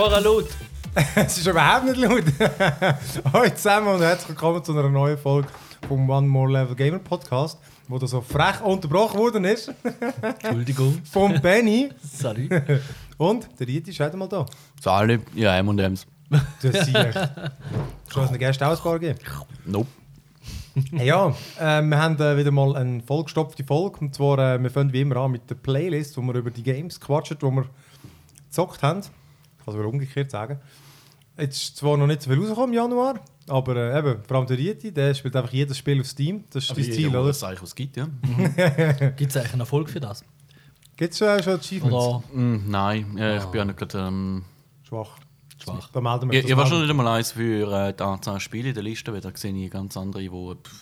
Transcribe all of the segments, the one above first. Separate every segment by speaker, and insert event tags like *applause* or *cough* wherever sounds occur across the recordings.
Speaker 1: Vorher laut. *laughs*
Speaker 2: es ist überhaupt nicht laut. *laughs* Hallo zusammen und herzlich willkommen zu einer neuen Folge vom One More Level Gamer Podcast, wo da so frech unterbrochen worden ist. *laughs*
Speaker 1: Entschuldigung.
Speaker 2: Vom Benny.
Speaker 1: Salut.
Speaker 2: Und der Rieti ist heute mal da.
Speaker 3: Sali, ja, M&M's.
Speaker 2: Das ist echt. Schon eine Gäste Ausbar gegeben.
Speaker 3: Nope.
Speaker 2: Hey, ja, äh, wir haben äh, wieder mal eine vollgestopfte Folge. Und zwar, äh, wir fangen wie immer an mit der Playlist, wo wir über die Games quatschen, die wir gezockt haben. Ich kann es wieder umgekehrt sagen. Jetzt ist zwar noch nicht so viel rausgekommen im Januar, aber äh, eben, vor allem der Rieti, der spielt einfach jedes Spiel auf Steam. Das ist
Speaker 3: Aber
Speaker 2: dein Ziel,
Speaker 3: der
Speaker 2: oder?
Speaker 3: es eigentlich was gibt, ja. *laughs*
Speaker 1: Gibt es eigentlich einen Erfolg für das?
Speaker 2: Gibt es äh, schon Achievements?
Speaker 1: Oder
Speaker 3: Mm, nein, ja, ich
Speaker 1: Ah.
Speaker 3: bin ja nicht gerade... Ähm,
Speaker 2: Schwach.
Speaker 1: schwach?
Speaker 2: Da melden wir
Speaker 3: ich,
Speaker 2: das
Speaker 3: ich war
Speaker 2: mal.
Speaker 3: schon nicht einmal eins für äh, die Anzahl Spiele in der Liste, weil da sehe ich ganz andere, die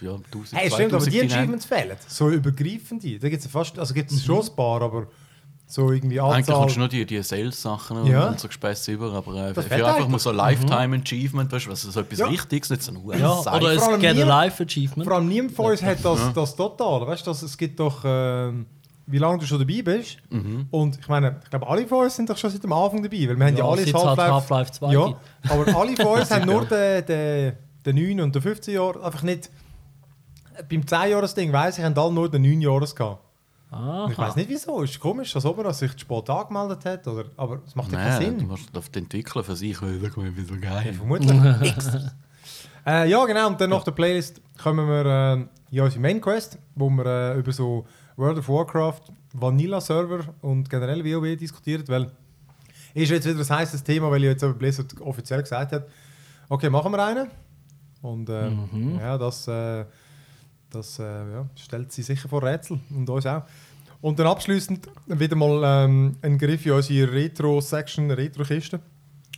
Speaker 3: ja, 1000,
Speaker 2: Hey, stimmt, aber die
Speaker 3: 2000 hinein-
Speaker 2: Achievements fehlen. So übergreifende. Da gibt es fast, also gibt es schon ein paar, aber so irgendwie
Speaker 3: Eigentlich
Speaker 2: Anzahl.
Speaker 3: kommst du nur die, die Sales-Sachen
Speaker 2: Ja.
Speaker 3: und so Gespässe über, aber äh,
Speaker 2: Das
Speaker 3: für einfach
Speaker 2: eigentlich.
Speaker 3: mal so Lifetime-Achievement, weißt du, was so etwas
Speaker 2: Ja.
Speaker 3: Wichtiges, nicht so ein
Speaker 1: Ja,
Speaker 3: Seif.
Speaker 1: oder es Get a Life Achievement.
Speaker 2: Vor allem niemand von uns hat das, das total. Weißt du, es gibt doch, ähm, wie lange du schon dabei bist.
Speaker 3: Mhm.
Speaker 2: Und ich meine, ich glaube, alle von uns sind doch schon seit dem Anfang dabei. Weil wir haben ja,
Speaker 1: Ja,
Speaker 2: alle Half-Life.
Speaker 1: Half-Life 2
Speaker 2: ja, aber alle *laughs* von uns haben nur den, den, den 9 und den 15 Jahre. Einfach nicht. Beim 10-Jahres-Ding weiss ich, haben alle nur den 9 Jahres gehabt. Und Ich
Speaker 1: Aha.
Speaker 2: weiß nicht wieso. Ist komisch, als ob er sich zu spät angemeldet hat. Oder, aber es macht ja keinen
Speaker 3: Nein, du
Speaker 2: Sinn.
Speaker 3: musst auf die Entwickler für sich, weil wie so geil.
Speaker 2: Vermutlich. *laughs* X. Äh, ja, genau. Und dann nach der Playlist kommen wir äh, in unsere Main Quest, wo wir äh, über so World of Warcraft, Vanilla-Server und generell WoW diskutieren. Weil ist jetzt wieder ein heißes Thema, weil ich jetzt aber Blizzard offiziell gesagt hat, okay, machen wir einen. Und äh, ja, das, äh, das äh, ja, stellt sie sicher vor Rätsel und uns auch. Und dann abschließend wieder mal ähm, ein Griff in unsere Retro-Section, Retro-Kiste,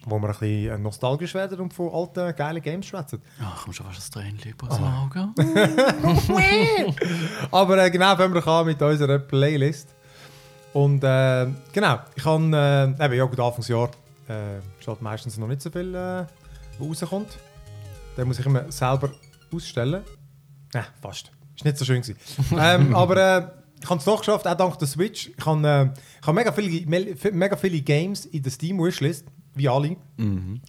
Speaker 2: wo wir ein bisschen nostalgisch werden und von alten, geilen Games schwätzen.
Speaker 3: Ach, komm schon fast ein Tränchen
Speaker 2: Ah.
Speaker 3: aus dem Auge. *laughs*
Speaker 2: Aber äh, genau, fangen wir an mit unserer Playlist. Und äh, genau, ich kann, äh, eben, ja gut, Anfangsjahr äh, steht meistens noch nicht so viel, äh, wo rauskommt. Den muss ich immer selber ausstellen. Ja, fast. Ist nicht so schön gewesen. *laughs* ähm, aber äh, ich habe es doch geschafft, auch dank der Switch. Ich habe äh, ich habe mega, viele, me- mega viele Games in der Steam-Wishlist, wie alle.
Speaker 3: Mhm.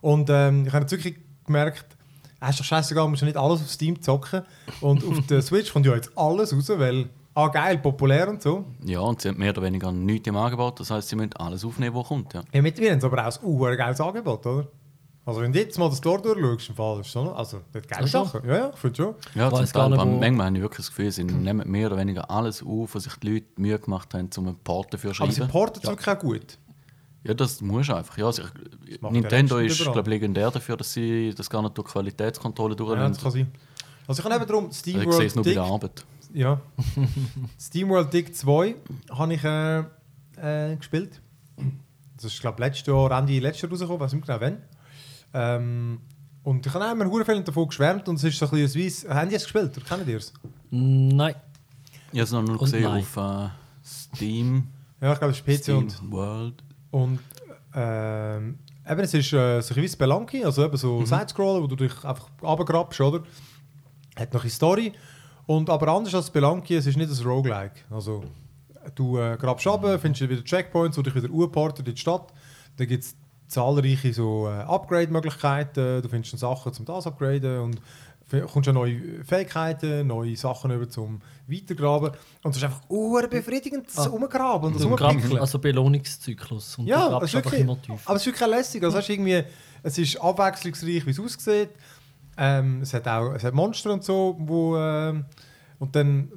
Speaker 2: Und ähm, ich habe jetzt wirklich gemerkt, es ist doch scheißegal, musst du nicht alles auf Steam zocken. Und auf der *laughs* Switch kommt ja jetzt alles raus, weil, ah geil, populär und so.
Speaker 3: Ja, und sie haben mehr oder weniger nichts im Angebot. Das heisst, sie müssen alles aufnehmen, was kommt. Ja.
Speaker 2: Ja, mittlerweile haben sie aber auch ein geiles Angebot, oder? Also wenn du jetzt mal das Store durchschaust, im Fall, ist schon, also, das geile
Speaker 1: Ach.
Speaker 2: Sachen. Ja, ja, ich finde schon.
Speaker 3: Ja, zum Teil, manchmal habe ich wirklich das Gefühl, sie nehmen mehr oder weniger alles auf, was sich die Leute Mühe gemacht haben, um einen Port dafür zu
Speaker 2: Aber sie
Speaker 3: schreiben.
Speaker 2: porten es wirklich auch gut.
Speaker 3: Ja, das musst du einfach. Ja, also ich, Nintendo ist
Speaker 2: überall.
Speaker 3: glaub, legendär dafür, dass sie das gar nicht durch Qualitätskontrolle
Speaker 2: Ja, das kann sein. Also ich habe eben darum
Speaker 3: also ich sehe es nur bei
Speaker 2: Dig,
Speaker 3: der Arbeit.
Speaker 2: ja. *laughs* SteamWorld Dig 2 habe ich äh, äh, gespielt. Das ist, glaube ich, letztes Jahr, Ende letztes Jahr rausgekommen, weiß nicht genau wann. Ähm, und ich habe auch immer viel davon geschwärmt und es ist so ein bisschen Weiss. Haben die es gespielt? Oder kennt ihr es?
Speaker 1: Nein.
Speaker 3: Ich habe es noch nur
Speaker 1: Und
Speaker 3: gesehen
Speaker 1: nein.
Speaker 3: auf äh, Steam,
Speaker 2: Ja, ich glaube, es ist PC
Speaker 3: Steam
Speaker 2: und
Speaker 3: World.
Speaker 2: Und ähm, eben, es ist äh, so ein bisschen wie Spelunky, also eben so Sidescroller, wo du dich einfach runtergrabst, oder? Hat noch eine Story. Und aber anders als Spelunky, es ist nicht ein Roguelike. Also du äh, grabst runter, findest wieder Checkpoints, die dich wieder urporten in die Stadt. Dann gibt es zahlreiche so äh, Upgrade-Möglichkeiten. Du findest Sachen zum das upgraden und kommst an neue Fähigkeiten, neue Sachen über zum Weitergraben. Und es ist einfach befriedigend, das
Speaker 1: Ah.
Speaker 2: Umgraben und das Umpickeln.
Speaker 1: also Belohnungszyklus. Und
Speaker 2: Ja, es ist wirklich, aber es ist wirklich lässig. Also, hast irgendwie, es ist abwechslungsreich, wie es aussieht. Ähm, es hat auch es hat Monster und so, wo, ähm, und dann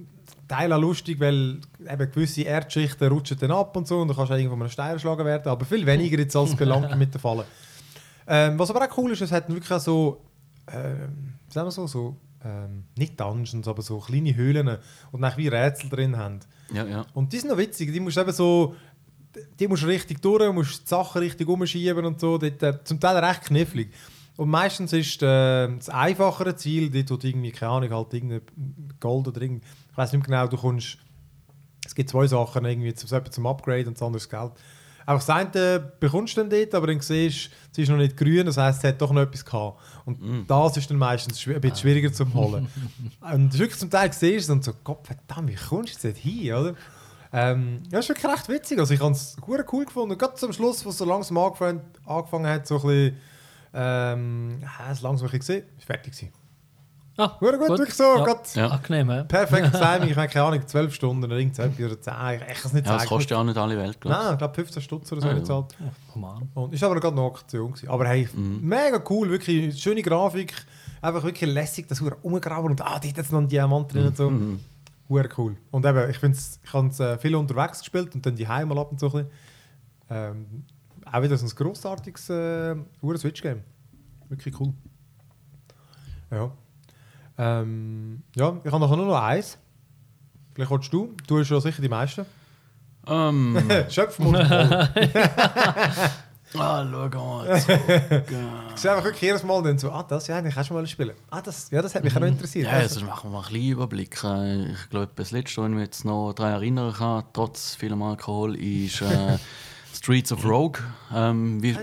Speaker 2: Teil auch lustig, weil eben gewisse Erdschichten rutschen dann ab und so und dann kannst du irgendwo mal einen Stein erschlagen werden, aber viel weniger jetzt als Belange *laughs* mit der Falle. Ähm, was aber auch cool ist, es hat wirklich so, ähm, sagen wir so, so ähm, nicht Dungeons, aber so kleine Höhlen und dann wie Rätsel drin haben.
Speaker 3: Ja, ja.
Speaker 2: Und die sind noch witzig, die musst du eben so, die musst richtig durch, musst die Sachen richtig umschieben und so, dort, äh, zum Teil recht knifflig. Und meistens ist äh, das einfachere Ziel, wo du irgendwie, keine Ahnung, halt irgendein Gold oder irgend, ich weiß nicht genau, du kommst, es gibt zwei Sachen, irgendwie zum, zum Upgrade und das andere Geld. Einfach das eine bekommst du dann dort, aber dann siehst du, es ist noch nicht grün, das heisst, es hat doch noch etwas gehabt. Und das ist dann meistens ein bisschen schwieriger zu holen. *laughs* und wirklich zum Teil siehst du und so, Gott verdammt, wie kommst du jetzt hin, oder? Ähm, ja, ist wirklich recht witzig. Also ich habe es cool gefunden. Gerade zum Schluss, wo es so langsam angefangen, angefangen hat, so ein bisschen, ähm, ja, es langsam ein bisschen gesehen, ist fertig gewesen.
Speaker 1: Ah,
Speaker 2: Hure gut, wirklich so.
Speaker 1: Ja.
Speaker 2: Gerade
Speaker 3: Ja.
Speaker 1: Angenehm, hä?
Speaker 2: Perfektes *laughs* Timing. Ich habe keine Ahnung, 12 Stunden oder irgendetwas oder 10. Ich kann es nicht
Speaker 3: Ja, das kostet ja auch nicht alle Welt, glaube
Speaker 2: Nein, ich glaube 15 Stutz oder so
Speaker 3: Ah, ja.
Speaker 2: gezahlt.
Speaker 1: Ja, komm an.
Speaker 2: Und ist aber gerade noch eine Aktion gewesen. Aber hey, mega cool, wirklich schöne Grafik. Einfach wirklich lässig, das Hure umgraben und ah, die hat jetzt noch einen Diamant drin und so. Hure cool. Und eben, ich, ich habe es äh, viel unterwegs gespielt und dann die mal ab und so ein bisschen. Ähm, auch wieder so ein grossartiges äh, Hure Switch-Game. Wirklich cool. Ja. Ähm, ja, ich habe nachher nur noch eins. Vielleicht willst du. Du hast ja sicher die meisten.
Speaker 3: Ähm, *laughs*
Speaker 2: Schöpfmund. voll. *laughs* *laughs*
Speaker 3: ah, schau mal.
Speaker 2: Ich sehe einfach wirklich jedes Mal dann so, ah, das, ja, ich kann schon mal spielen. Ah, das, ja, das hat mich auch noch interessiert.
Speaker 3: Ja, also machen wir mal ein bisschen Überblick. Äh, Ich glaube, das letzte, was ich mich jetzt noch daran erinnern kann, trotz vielem Alkohol, ist äh, Streets of Rogue. Ähm, wie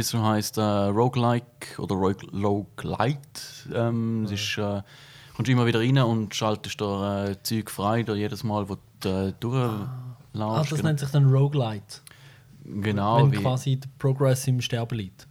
Speaker 3: es so heisst, äh, Roguelike oder Rogue, Roguelite. Ähm, Es ist, äh, kommst immer wieder rein und schaltest da äh, Zeug frei, da jedes Mal, wo du äh,
Speaker 1: Ah,
Speaker 3: durchlaufst.
Speaker 1: das nennt sich dann Roguelite.
Speaker 3: genau,
Speaker 1: wenn
Speaker 3: wie,
Speaker 1: quasi der Progress im Sterben liegt.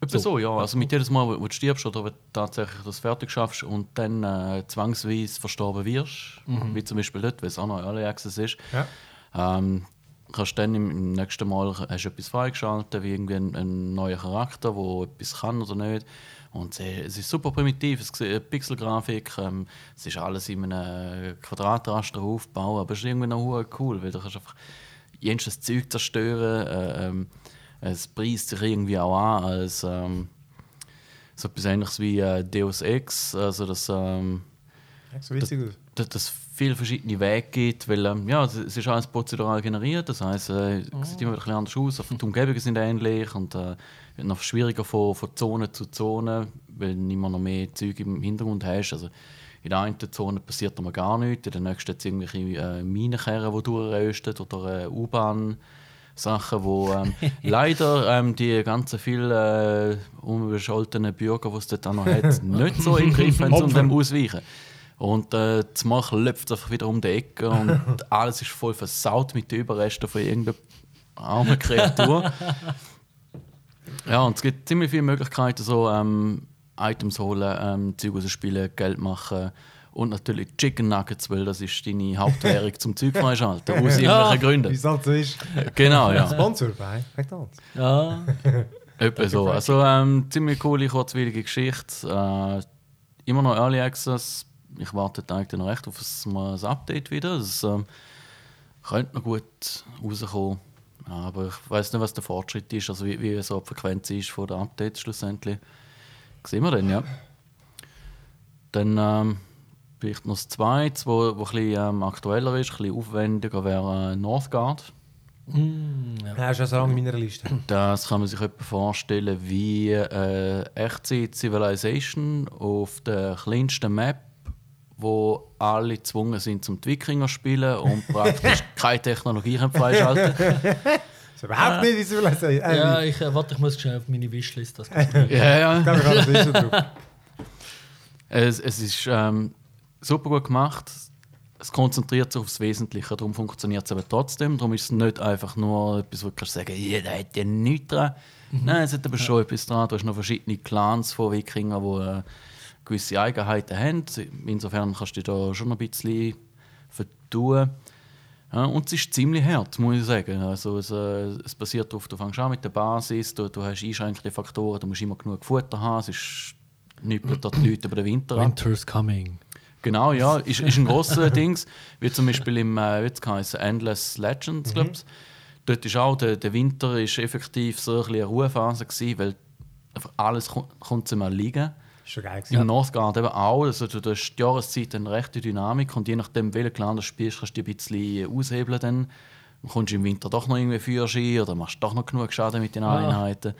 Speaker 3: Etwa so, ja. Also mit jedes Mal, wo, wo du stirbst oder wenn du tatsächlich das fertig schaffst und dann äh, zwangsweise verstorben wirst, wie zum Beispiel dort, weil es auch noch Early Access ist,
Speaker 2: Ja.
Speaker 3: ähm, kannst dann im, im nächsten Mal hast du etwas freigeschaltet, wie irgendwie ein, ein neuer Charakter, der etwas kann oder nicht. Und äh, es ist super primitiv, es sieht Pixelgrafik, ähm, es ist alles in einem Quadratraster aufgebaut, aber es ist irgendwie noch cool, weil du kannst einfach jenes Zeug zerstören. Äh, ähm, es preist sich irgendwie auch an als ähm, so etwas ähnliches wie äh, Deus Ex, also dass, ähm,
Speaker 2: so aus.
Speaker 3: dass es viele verschiedene Wege gibt, weil ähm, ja, es es ist alles prozedural generiert, das heißt, äh, es sieht immer ein bisschen anders aus, die Umgebungen sind ähnlich und äh, wird noch schwieriger von, von Zone zu Zone, weil du immer noch mehr Zeug im Hintergrund hast. Also, in der einen Zone passiert aber gar nichts, in der nächsten hat es irgendwelche äh, Minenkerren, die durchrösten oder äh, U-Bahn. Sachen, wo ähm, *laughs* leider ähm, die ganzen vielen äh, unbescholtenen Bürger, die es dort noch hat, *laughs* nicht so im Griff haben, um dem ausweichen. Und äh, das Mach läuft einfach wieder um die Ecke und *laughs* alles ist voll versaut mit den Überresten von irgendeiner armen Kreatur. *laughs* ja, und es gibt ziemlich viele Möglichkeiten, so ähm, Items holen, ähm, Zeug rausspielen, Geld machen und natürlich Chicken Nuggets, weil das ist deine Hauptwährung zum Zeug freischalten, aus *laughs*
Speaker 1: Ja.
Speaker 3: irgendwelchen
Speaker 2: Wie
Speaker 3: Gründen.
Speaker 2: es halt so ist.
Speaker 3: Genau, ja.
Speaker 2: Sponsor bei McDonalds.
Speaker 1: Ja,
Speaker 3: Etwa so. Also ähm, ziemlich coole, kurzweilige Geschichte. Äh, immer noch Early Access. Ich warte eigentlich noch recht auf ein, mal ein Update wieder. Das ähm, könnte noch gut rauskommen. Aber ich weiß nicht, was der Fortschritt ist, also wie, wie so die Frequenz ist von den Updates schlussendlich. Sehen wir dann, ja. Dann ähm, vielleicht noch das Zweite, wo, wo ein bisschen ähm, aktueller ist, ein bisschen aufwendiger, wäre äh, Northgard.
Speaker 1: Mm, ja.
Speaker 2: Ja, ist ja so lange in meiner Liste.
Speaker 3: Das kann man sich etwa vorstellen wie äh, Echtzeit Civilization auf der kleinsten Map, wo alle gezwungen sind zum die Wikinger zu spielen und praktisch *laughs* keine Technologie können freischalten *laughs*
Speaker 2: Das ist überhaupt nicht, wie sie will sagen. Äh,
Speaker 1: ja,
Speaker 2: ich
Speaker 1: ich äh, warte, ich muss schnell auf meine Wishlist. Das *laughs*
Speaker 3: Ja, ja.
Speaker 2: glaube, ich habe das Liste drauf.
Speaker 3: Es, es ist ähm, super gut gemacht. Es konzentriert sich aufs Wesentliche, darum funktioniert es aber trotzdem. Darum ist es nicht einfach nur etwas, wo du sagen jeder hat ja nichts dran. Nein, es hat aber schon etwas dran. Du hast noch verschiedene Clans von Wikingern, die äh, gewisse Eigenheiten haben. Insofern kannst du da schon ein bisschen vertun. Ja, und es ist ziemlich hart, muss ich sagen. Also es, äh, es basiert darauf, du fängst an mit der Basis, du, du hast einschränkende Faktoren, du musst immer genug Futter haben, es ist dort die Leute über den Winter ab.
Speaker 1: Winter's coming.
Speaker 3: Genau, ja, *laughs* ist, ist ein grosser Dings. Wie zum Beispiel im äh, wie hat's geheißen, Endless Legends, glaube ich. Dort ist auch der, der Winter ist effektiv so ein eine Ruhephase gewesen, weil einfach alles ko- kommt zum Erliegen.
Speaker 2: Ist schon geil
Speaker 3: Im
Speaker 2: gewesen.
Speaker 3: Northgard eben auch. Also du, hast die Jahreszeit eine rechte Dynamik und je nachdem, welchen Clan du spielst, kannst du die ein bisschen aushebeln. Dann. Kommst du im Winter doch noch irgendwie Feuerski oder machst doch noch genug Schaden mit den
Speaker 1: Ah.
Speaker 3: Einheiten.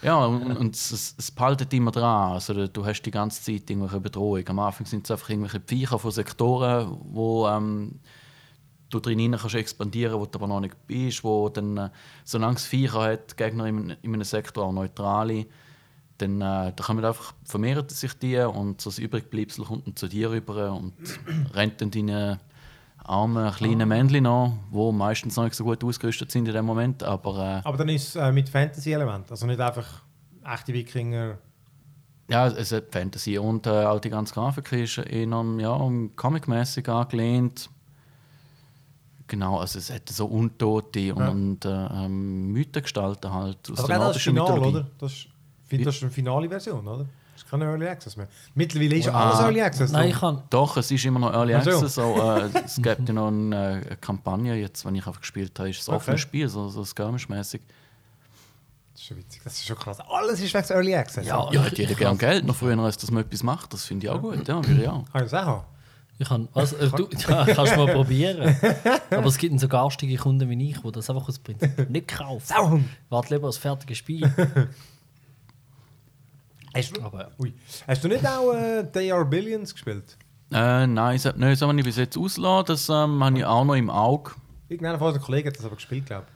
Speaker 3: Ja, und, und es, es, behaltet immer dran. Also, du- hast die ganze Zeit irgendwelche Bedrohung. Am Anfang sind es einfach irgendwelche Viecher von Sektoren, wo ähm, du drin hinein kannst expandieren, wo du aber noch nicht bist, wo dann, äh, solange es Viecher hat, Gegner in, in einem Sektor auch neutrale, dann, äh, da kommen einfach, vermehren sich die und so das Übrigbleibsel kommt dann zu dir rüber und *clears throat* rennt dann deine armen kleinen Männchen noch, die meistens noch nicht so gut ausgerüstet sind in dem Moment. Aber
Speaker 2: Aber dann ist es äh, mit Fantasy-Element, also nicht einfach echte Wikinger.
Speaker 3: äh, ja, es hat Fantasy und äh, auch die ganze Grafik ist eher ja, um Comic-mäßig angelehnt. Genau, also es hat so Untote und,
Speaker 2: Ja.
Speaker 3: und äh, ähm, Mythengestalten halt aus
Speaker 2: Aber
Speaker 3: der nordischen Mythologie.
Speaker 2: oder? Das ist, ich finde, das ist eine finale Version, oder? Das ist keine Early Access mehr. Mittlerweile ist
Speaker 3: Ah.
Speaker 2: alles Early Access.
Speaker 1: Nein,
Speaker 2: doch.
Speaker 1: ich kann.
Speaker 3: Doch, es ist immer noch Early
Speaker 2: Ach so.
Speaker 3: Access. So, äh, es *laughs* gibt ja noch eine, äh, eine Kampagne, jetzt, wenn ich einfach gespielt habe, ist es ein
Speaker 2: Okay.
Speaker 3: offenes Spiel, so, so skirmish-mäßig.
Speaker 2: Das ist schon witzig, das ist schon krass. Alles ist wegen Early Access.
Speaker 1: Ja,
Speaker 3: Ja,
Speaker 1: ich-
Speaker 3: hätte jeder gern
Speaker 1: kann-
Speaker 3: Geld noch früher, als dass man etwas macht. Das finde ich auch gut. Ja, *laughs* würde ich auch.
Speaker 2: Kann ich das auch?
Speaker 1: Ich kann was, äh, du, *laughs* ja, kannst mal probieren. Aber es gibt so garstige Kunden wie ich, die das einfach aus Prinzip nicht kaufen. Warte lieber aufs fertige Spiel.
Speaker 2: Hast du,
Speaker 1: Aber
Speaker 2: ui. Hast du nicht auch äh, They Are Billions gespielt?
Speaker 3: Äh, nein, das, nein, das habe ich bis jetzt ausgelassen. Das ähm, habe ich auch noch im Auge.
Speaker 2: Irgendeiner von unseren Kollegen hat das aber gespielt, glaube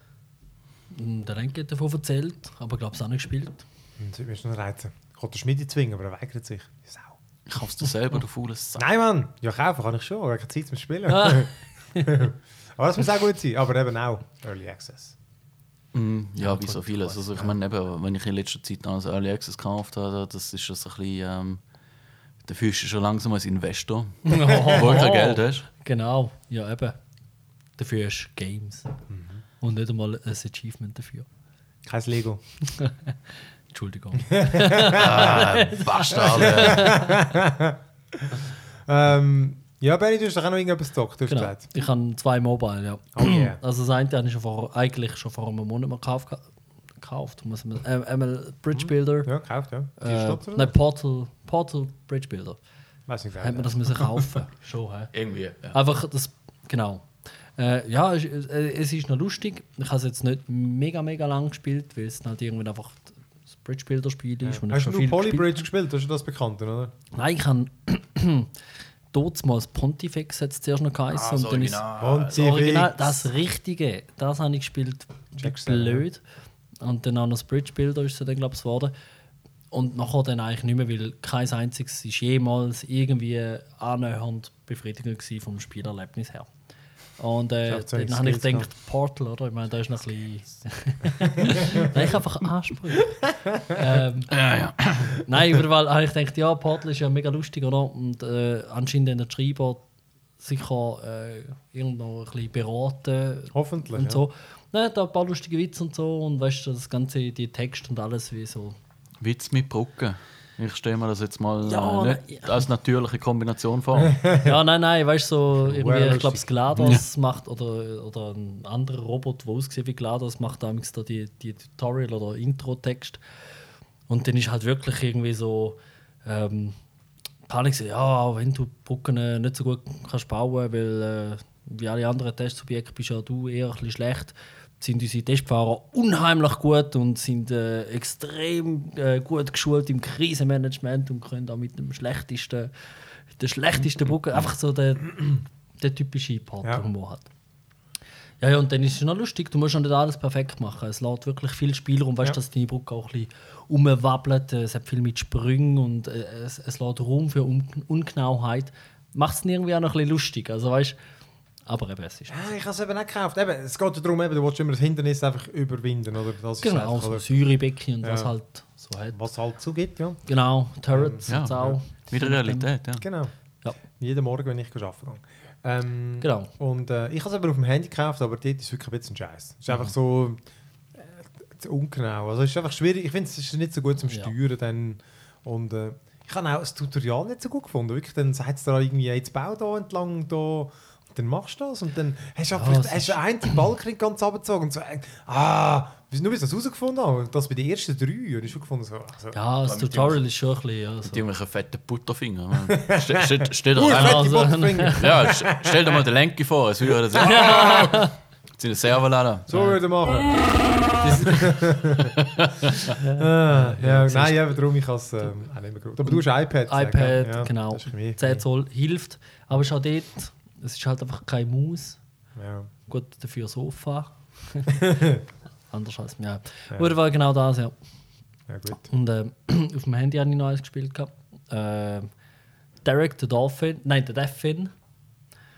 Speaker 1: mm, der Renke hat davon erzählt, aber ich glaube, es auch nicht gespielt.
Speaker 2: ich. Das würde mich schon reizen. Ich kann den Schmiede zwingen, aber er weigert sich. Sau.
Speaker 3: Ich kaufe es dir selber, du faules Sack.
Speaker 2: Nein, Mann! Ja, kaufen kann ich schon, aber ich habe keine Zeit zum Spielen.
Speaker 1: Ah. *laughs*
Speaker 2: aber das muss auch gut sein, aber eben auch Early Access.
Speaker 3: Mm, ja,
Speaker 2: Ja,
Speaker 3: wie so vieles. Also, ich meine, eben, wenn ich in letzter Zeit alles Early Access gekauft habe, das ist schon so ein bisschen. Ähm, da fühlst du schon langsam als Investor, *laughs* wo du kein Geld hast.
Speaker 1: Genau, ja eben. Dafür hast du Games.
Speaker 2: Mhm.
Speaker 1: Und nicht einmal ein Achievement dafür.
Speaker 2: Kein Lego. *laughs*
Speaker 1: Entschuldigung. *laughs*
Speaker 3: Ah, Bastarde!
Speaker 2: ähm, ja, Benny, du hast doch auch noch irgendetwas gezockt, du hast
Speaker 1: genau.
Speaker 2: gesagt.
Speaker 1: Ich habe zwei Mobile, ja.
Speaker 2: Oh yeah. *clears throat*
Speaker 1: Also das eine habe ich schon vor, eigentlich schon vor einem Monat mal gekauft. gekauft muss man, äh, einmal Bridge Builder.
Speaker 2: Ja, gekauft, ja.
Speaker 1: Äh, nein, Portal, Portal Bridge Builder.
Speaker 2: Weiß nicht,
Speaker 1: Hätte man das müssen kaufen *laughs* Schon, hä?
Speaker 3: Irgendwie. Ja.
Speaker 1: Einfach das, genau. Äh, ja, es, äh, es ist noch lustig. Ich habe es jetzt nicht mega, mega lang gespielt, weil es halt irgendwie einfach das Bridge Builder Spiel ist. ich
Speaker 2: Hast
Speaker 1: schon
Speaker 2: du
Speaker 1: viel
Speaker 2: Polybridge gespielt? Das ist das Bekannte, oder?
Speaker 1: Nein, ich habe *clears throat* das Pontifex jetzt zuerst noch geheißen.
Speaker 3: Ah, das
Speaker 1: und dann ist
Speaker 3: Original.
Speaker 1: das Original, das Richtige, das habe ich gespielt,
Speaker 2: Check's
Speaker 1: blöd. Und dann auch noch das Bridge Builder ist es dann, glaube ich, geworden. Und nachher dann eigentlich nicht mehr, weil kein einziges ist jemals irgendwie annähernd befriedigend vom Spielerlebnis her. Und äh, dann habe ich gedacht, Portal, oder? Ich meine, da ist noch ein bisschen. *laughs* *laughs* Nein, ich habe einfach Ansprüche. ähm,
Speaker 3: Ja, ja.
Speaker 1: Nein, aber weil habe ich gedacht, ja, Portal ist ja mega lustig, oder? Und äh, anscheinend haben die Schreiber sicher äh, irgendwo ein bisschen beraten
Speaker 2: Hoffentlich.
Speaker 1: und
Speaker 2: ja.
Speaker 1: so. Nein, da ein paar lustige Witze und so und weißt du, das ganze, die Texte und alles wie so.
Speaker 3: Witz mit Brücken. Ich stelle mir das jetzt mal
Speaker 1: Ja,
Speaker 3: äh, nicht als natürliche Kombination vor. *laughs*
Speaker 1: Ja, nein, nein, weißt du, so irgendwie,
Speaker 2: Well,
Speaker 1: ich glaube,
Speaker 2: lustig.
Speaker 1: GLaDOS macht oder, oder ein anderer Roboter, der aussieht wie GLaDOS, macht damals da die, die Tutorial- oder Intro-Text. Und dann ist halt wirklich irgendwie so, ähm, kann ich sagen, ja, wenn du Brücken äh, nicht so gut kannst bauen, weil äh, wie alle anderen Testsubjekte bist ja du eher ein bisschen schlecht, sind unsere Testfahrer unheimlich gut und sind äh, extrem äh, gut geschult im Krisenmanagement und können auch mit dem schlechtesten, der schlechtesten Brücke, einfach so der, der typische Partnerhumor hat. Ja, ja, und dann ist es noch lustig, du musst ja nicht alles perfekt machen. Es lässt wirklich viel Spielraum, weißt du,
Speaker 2: Ja.
Speaker 1: dass deine Brücke auch ein bisschen umwabbelt. äh, Es hat viel mit Sprüngen und äh, es, es lässt Raum für Un Ungenauheit. Macht es irgendwie auch noch ein bisschen lustig. Also, weißt, aber eben, es ist.
Speaker 2: Ja, ich habe es eben auch gekauft. Eben, es geht ja darum, eben, du willst immer das Hindernis einfach überwinden. Oder? Das ist
Speaker 1: Genau,
Speaker 2: einfach,
Speaker 1: so? Säurebecken und
Speaker 2: Ja.
Speaker 1: was halt so hat.
Speaker 2: Was halt so gibt, ja.
Speaker 1: Genau, Turrets
Speaker 3: Ja,
Speaker 1: hat's auch.
Speaker 3: Wieder Realität, ja.
Speaker 2: Genau.
Speaker 1: Ja.
Speaker 2: Jeden Morgen, wenn ich arbeiten gehe. Ähm,
Speaker 1: Genau.
Speaker 2: Und äh, ich habe es aber auf dem Handy gekauft, aber dort ist es wirklich ein bisschen Scheiß. Es ist einfach so äh, ungenau. Also es ist einfach schwierig. Ich finde, es ist nicht so gut zum
Speaker 1: Ja.
Speaker 2: Steuern. Dann. Und äh, ich habe auch das Tutorial nicht so gut gefunden. Wirklich, dann sagt es da irgendwie, jetzt bau da entlang da. Dann machst du das und dann hast du
Speaker 1: Ja,
Speaker 2: einfach
Speaker 1: es
Speaker 2: hast du einen Balken nicht ganz abgezogen und so, äh, ah, nur bis ich das herausgefunden habe. Das bei den ersten drei. Und ich schon gefunden, so, also,
Speaker 1: Ja, das Tutorial ist schon ein bisschen. Ja, so.
Speaker 3: Mit irgendwelchen fetten Butterfinger. man. *laughs* Ste ste stell dir
Speaker 2: Uh,
Speaker 3: einmal,
Speaker 1: also- *laughs*
Speaker 3: ja, st- stell dir mal den Lenker vor, es würde *laughs* so. Ah! Sind eine Serverlader.
Speaker 2: So würde ich machen. ah, ja, nein, eben darum, ich habe es ähm, auch nicht mehr gut. Aber du hast iPad.
Speaker 1: iPad,
Speaker 2: ja,
Speaker 1: genau.
Speaker 2: Das ist mir,
Speaker 1: 10 Zoll hilft. Aber ist auch dort, es ist halt einfach keine Maus.
Speaker 2: Ja.
Speaker 1: Gut, dafür Sofa. *laughs* *laughs* Anders als ja. Oder war genau das, ja.
Speaker 2: ja, gut.
Speaker 1: Und äh, *clears throat* auf dem Handy habe ich noch eins gespielt. gehabt. Äh, Derek the Dolphin, nein, der Delphin.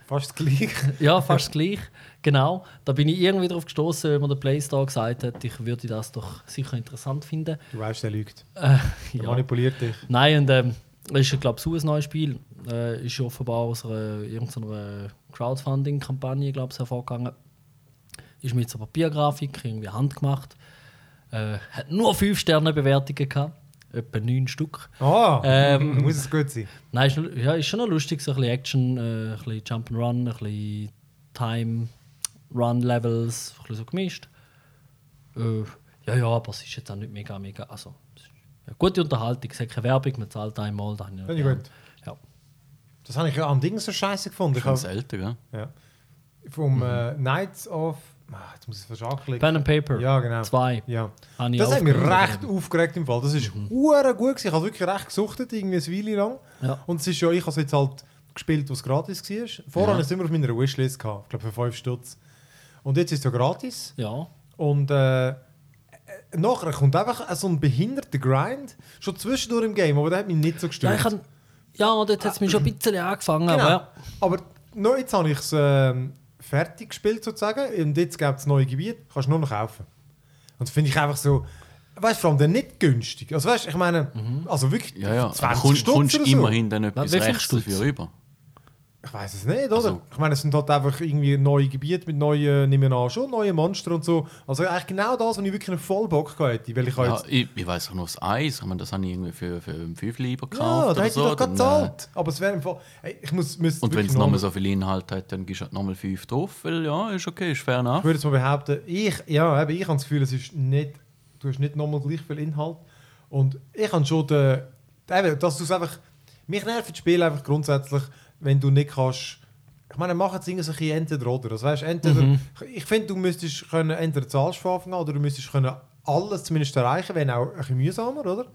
Speaker 2: Fast das gleiche. *laughs*
Speaker 1: Ja, fast gleich. Genau. Da bin ich irgendwie darauf gestoßen, wenn mir der Play Store gesagt hat, ich würde das doch sicher interessant finden.
Speaker 2: Du weißt, der lügt.
Speaker 1: Äh,
Speaker 2: Der
Speaker 1: ja.
Speaker 2: manipuliert dich.
Speaker 1: Nein, und ähm, es ist, glaube ich, so ein neues Spiel. Äh, ist offenbar aus einer, irgendeiner Crowdfunding-Kampagne ich, hervorgegangen. Ist mit so Papiergrafik, irgendwie handgemacht. Äh, hat nur 5 Sterne Bewertungen gehabt. Etwa 9 Stück.
Speaker 2: Ah,
Speaker 1: Ähm, *laughs*
Speaker 2: muss es gut sein.
Speaker 1: Nein, ist, ja, ist schon noch lustig, so ein bisschen Action, äh, ein bisschen Jump'n'Run, ein bisschen Time-Run-Levels, ein bisschen so gemischt. Äh, ja, ja, aber es ist jetzt auch nicht mega, mega. Also, ja, gute Unterhaltung, es hat keine Werbung, man zahlt einmal. Da habe ich noch
Speaker 2: Finde ich
Speaker 1: gern.
Speaker 2: gut.
Speaker 1: Ja.
Speaker 2: Das habe ich ja am Ding so scheiße gefunden. Ich
Speaker 3: Schon selten, gell?
Speaker 2: ja. Vom äh, Knights of. Ah, jetzt muss ich es fast anklicken.
Speaker 1: Pen and Paper.
Speaker 2: Ja, genau.
Speaker 1: Zwei.
Speaker 2: Ja.
Speaker 1: Habe
Speaker 2: Das hat mich recht aufgeregt im Fall. Das ist hure gut gewesen. Ich habe wirklich recht gesuchtet, irgendwie eine Weile lang.
Speaker 1: Ja.
Speaker 2: Und es ist ja, ich habe es jetzt halt gespielt, was gratis war. Vorher
Speaker 3: Ja.
Speaker 2: hatte ich es immer auf meiner Wishlist, gehabt, ich glaube für 5 Stutz. Und jetzt ist es ja gratis.
Speaker 1: Ja.
Speaker 2: Und äh, äh, nachher kommt einfach so ein behinderter Grind, schon zwischendurch im Game, aber der hat mich nicht so
Speaker 1: Ja,
Speaker 2: gestört.
Speaker 1: ich kann, ja, dort hat es mich schon ein bisschen angefangen,
Speaker 2: Genau.
Speaker 1: aber ja.
Speaker 2: Aber noch jetzt habe ich es ähm, fertig gespielt sozusagen und jetzt gibt es neue Gebiete, kannst du nur noch kaufen. Und das finde ich einfach so, weißt du, vor allem dann nicht günstig. Also weißt du, ich meine, also wirklich
Speaker 3: Ja, ja.
Speaker 2: 20
Speaker 3: Aber kommst
Speaker 2: Stutz
Speaker 3: kommst immerhin dann etwas
Speaker 1: viel
Speaker 3: Rechts dafür über.
Speaker 2: Ich weiß es nicht, oder?
Speaker 3: Also-
Speaker 2: ich meine, es sind halt einfach irgendwie neue Gebiete mit neuen, nehmen wir an, schon neue Monster und so. Also eigentlich genau das, was ich wirklich einen Vollbock hätte, weil ich
Speaker 3: Ja,
Speaker 2: jetzt
Speaker 3: ich, ich weiß auch noch das Eis. Ich meine, das habe ich irgendwie für, für 5 lieber gekauft.
Speaker 2: Ja, da hätte
Speaker 3: so.
Speaker 2: ich doch gerade
Speaker 3: äh,
Speaker 2: gezahlt. Aber es wäre im Fall. Ich muss, müsste
Speaker 3: Und wenn es
Speaker 2: noch-
Speaker 3: nochmal so viel Inhalt hat, dann gibst du halt nochmal 5 drauf. Weil ja, ist okay, ist fair
Speaker 2: Ich
Speaker 3: enough.
Speaker 2: würde jetzt mal behaupten, ich, ja, eben, ich habe das Gefühl, es ist nicht, du hast nicht nochmal gleich viel Inhalt. Und ich habe schon den, eben, dass du es einfach, mich nervt das Spiel einfach grundsätzlich, wenn du nicht kannst, ich meine, mach jetzt irgendwie so ein entweder oder. Also, weißt, entweder,
Speaker 1: Mhm.
Speaker 2: Ich finde, du müsstest können, entweder zahlst von Anfang an oder du müsstest können alles zumindest erreichen, wenn auch ein bisschen mühsamer, oder?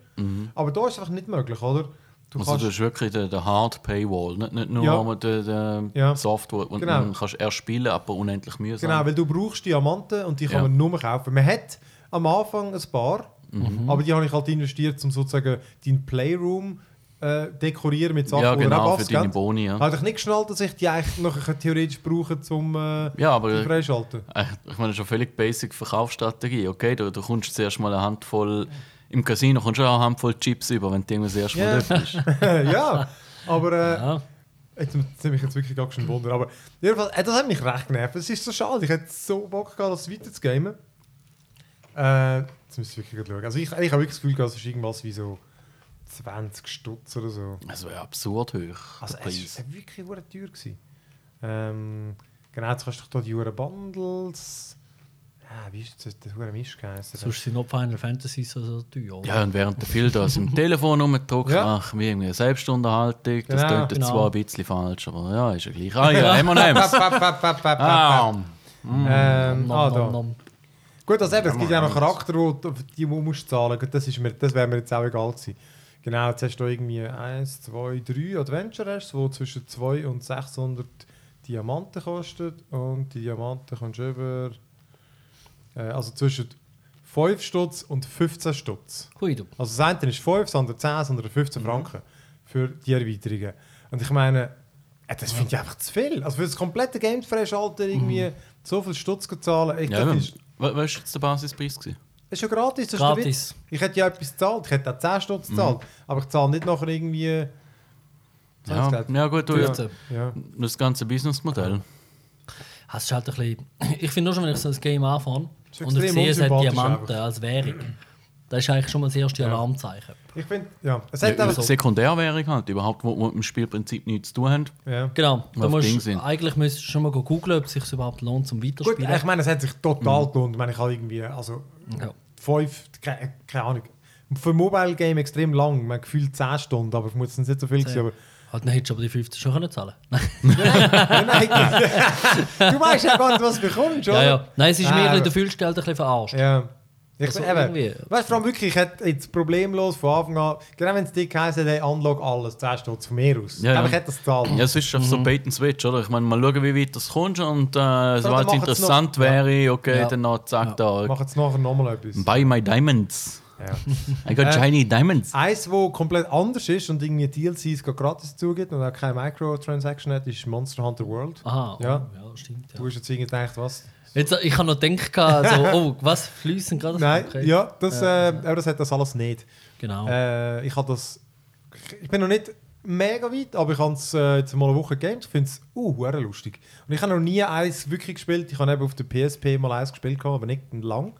Speaker 2: Aber da ist es einfach nicht möglich, oder? Du
Speaker 3: also, das ist wirklich der, der Hard Paywall. Nicht, nicht nur
Speaker 2: Ja.
Speaker 3: der, der
Speaker 2: Ja.
Speaker 3: Software. Und
Speaker 2: Genau.
Speaker 3: dann kannst du erst spielen, aber unendlich mühsam.
Speaker 2: Genau, weil du brauchst Diamanten und die kann
Speaker 3: Ja.
Speaker 2: man nur kaufen. Man hat am Anfang ein paar,
Speaker 3: Mhm.
Speaker 2: aber die habe ich halt investiert, um sozusagen deinen Playroom äh, dekorieren mit Sachen,
Speaker 3: ja,
Speaker 2: die
Speaker 3: genau, für deine. Boni. Ja,
Speaker 2: Habe ich nicht geschnallt, dass ich die eigentlich noch theoretisch brauche, zum äh,
Speaker 3: ja aber
Speaker 2: die freischalten.
Speaker 3: Äh, Ich meine, das ist schon völlig basic Verkaufsstrategie. Okay, du, du kommst zuerst mal eine Handvoll. Im Casino kommst du auch eine Handvoll Chips über, wenn du irgendwas erst mal dort bist. *laughs*
Speaker 2: ja, aber äh,
Speaker 1: ja.
Speaker 2: jetzt jetzt nehme ich jetzt wirklich gar keinen Wunder. Aber jedenfalls, äh, das hat mich recht genervt. Es ist so schade, ich hätte so Bock gehabt, das weiter zu gamen. Äh, jetzt müsst ihr wirklich schauen. Also ich, ich habe wirklich das Gefühl, es ist irgendwas wie so 20 Stutz oder so.
Speaker 3: Das wäre absurd hoch.
Speaker 2: Also es
Speaker 3: Preis.
Speaker 2: war wirklich hure teuer. Gewesen. Ähm, genau, jetzt kannst du doch hier die hure Bundles... Ja, wie ist jetzt der hure Mist geheißen?
Speaker 1: Sonst sind noch Final Fantasy so, so teuer. oder?
Speaker 3: Ja, und während der Phil da im *laughs* Telefon rumgedruckt,
Speaker 2: Ja.
Speaker 3: ach, wie irgendwie eine Selbstunterhaltung, das
Speaker 2: Genau.
Speaker 3: klingt jetzt
Speaker 1: Genau.
Speaker 3: zwar ein bisschen falsch, aber ja, ist ja gleich. Ah ja, M&M's. ah,
Speaker 2: Ähm, ah, da. Gut, also eben, es gibt ja noch Charakter, wo die du musst zahlen Gut, Das, ist mir, das wäre mir jetzt auch egal gewesen. Genau, jetzt hast du irgendwie 1, 2, 3 Adventures, die zwischen 2 und 600 Diamanten kosten. Und die Diamanten kommst du über... Äh, also zwischen 5 Stutz und 15 Stutz.
Speaker 1: Hui, du.
Speaker 2: Also das eine ist 5, das andere 10, das andere 15 Franken für die Erweiterungen. Und ich meine, äh, das finde ich einfach zu viel. Also für das komplette Game freischalten irgendwie so viel Stutz zu zahlen, ich,
Speaker 3: ja,
Speaker 2: das
Speaker 3: ja.
Speaker 2: ist,
Speaker 3: Was war jetzt der Basispreis? Gewesen?
Speaker 2: Das ist ja gratis. Das.
Speaker 1: Gratis.
Speaker 2: Ich hätte ja etwas gezahlt, ich hätte auch 10 Stutz gezahlt, aber ich zahle nicht nachher irgendwie... Ich
Speaker 3: Ja, ja gut, du, ja,
Speaker 1: 15.
Speaker 2: ja.
Speaker 3: das ganze Businessmodell.
Speaker 1: Es ist halt ein bisschen. *clears throat* Ich finde nur schon, wenn ich so ein Game anfange und ich sehe, es hat Diamanten
Speaker 2: einfach.
Speaker 1: als Währung, das ist eigentlich schon mal das erste
Speaker 2: Ja.
Speaker 1: Alarmzeichen.
Speaker 2: Ich finde, ja, es
Speaker 3: Ja,
Speaker 2: hat einfach so...
Speaker 3: Sekundärwährung halt, überhaupt, wo, wo mit dem Spielprinzip nichts zu tun haben.
Speaker 2: Ja.
Speaker 1: Genau. Da musst,
Speaker 3: sind.
Speaker 1: eigentlich müsstest du schon mal googeln, ob es sich überhaupt lohnt zum
Speaker 2: Gut,
Speaker 1: Weiterspielen.
Speaker 2: ich meine, es hat sich total gelohnt. Ich meine, ich habe irgendwie, also
Speaker 1: ja.
Speaker 2: fünf, keine, keine Ahnung, für ein Mobile Game extrem lang, man gefühlt 10 Stunden, aber vermutlich sind es nicht so viel gewesen, aber
Speaker 1: Halt, dann hättest du aber die 15 schon können zahlen *laughs* Nein.
Speaker 2: Nein, nein, du weißt ja gar nicht, was du bekommst, oder?
Speaker 1: ja, ja. Nein, es ist
Speaker 2: Ah,
Speaker 1: mir,
Speaker 2: aber-
Speaker 1: du fühlst dich halt ein bisschen verarscht.
Speaker 2: Ja. Ich
Speaker 1: Also
Speaker 2: eben, weißt du, wirklich, ich hätte jetzt problemlos von Anfang an, genau wenn es dick heisst, hey, unlock alles, 10 Stunden von mir aus.
Speaker 3: Ja, ja.
Speaker 2: Aber ich hätte das gezahlt.
Speaker 3: Ja, es ist einfach so Bait and Switch, oder? Ich meine, mal schauen, wie weit das kommt und äh, sobald es interessant
Speaker 2: noch-
Speaker 3: wäre, okay,
Speaker 1: Ja.
Speaker 3: dann noch zack
Speaker 1: Ja.
Speaker 3: da.
Speaker 2: Mach jetzt nachher nochmal etwas.
Speaker 3: Buy my diamonds.
Speaker 2: Ja.
Speaker 3: I got
Speaker 2: Äh,
Speaker 3: shiny diamonds.
Speaker 2: Eins, wo komplett anders ist und irgendwie DLCs gratis zugeht und auch keine Microtransaction hat, ist Monster Hunter World.
Speaker 1: Aha, oh,
Speaker 2: Ja.
Speaker 1: ja. stimmt.
Speaker 2: Du
Speaker 1: Ja.
Speaker 2: hast jetzt irgendwie gedacht, was?
Speaker 1: Jetzt, ich habe noch gedacht, also, *laughs* oh, was, fließen gerade?
Speaker 2: Nein,
Speaker 1: Okay.
Speaker 2: ja, das, äh, aber das hat das alles nicht.
Speaker 1: Genau.
Speaker 2: Äh, ich das. Ich bin noch nicht mega weit, aber ich habe es äh, jetzt mal eine Woche gegamed. Ich finde es uh, lustig. Und ich habe noch nie eins wirklich gespielt. Ich habe eben auf der PSP mal eins gespielt, aber nicht lang.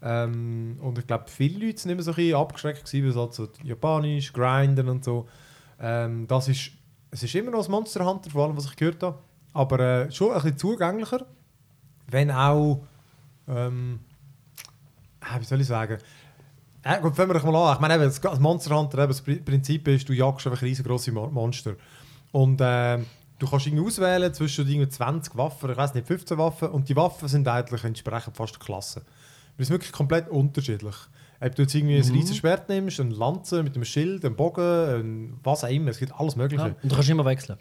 Speaker 2: Ähm, und ich glaube, viele Leute sind immer so ein bisschen abgeschreckt, gewesen, weil es halt so japanisch, grinden und so. Ähm, das ist, es ist immer noch das Monster Hunter, vor allem, was ich gehört habe. Aber äh, schon ein bisschen zugänglicher. Wenn auch. Ähm, ah, wie soll ich sagen? Ja, gut, fangen wir doch mal an. Ich meine, eben, das Monster Hunter, eben, das Pri- Prinzip ist, du jagst einfach riesengroße Mo- Monster. Und äh, du kannst irgendwie auswählen zwischen irgendwie 20 Waffen, ich weiß nicht, 15 Waffen. Und die Waffen sind eigentlich entsprechend fast Klassen. Das ist wirklich komplett unterschiedlich. Ob du jetzt irgendwie ein riesiges Schwert nimmst, eine Lanze mit einem Schild, einen Bogen, ein, was auch immer, es gibt alles
Speaker 1: ja.
Speaker 2: Mögliche.
Speaker 1: Und du kannst immer wechseln.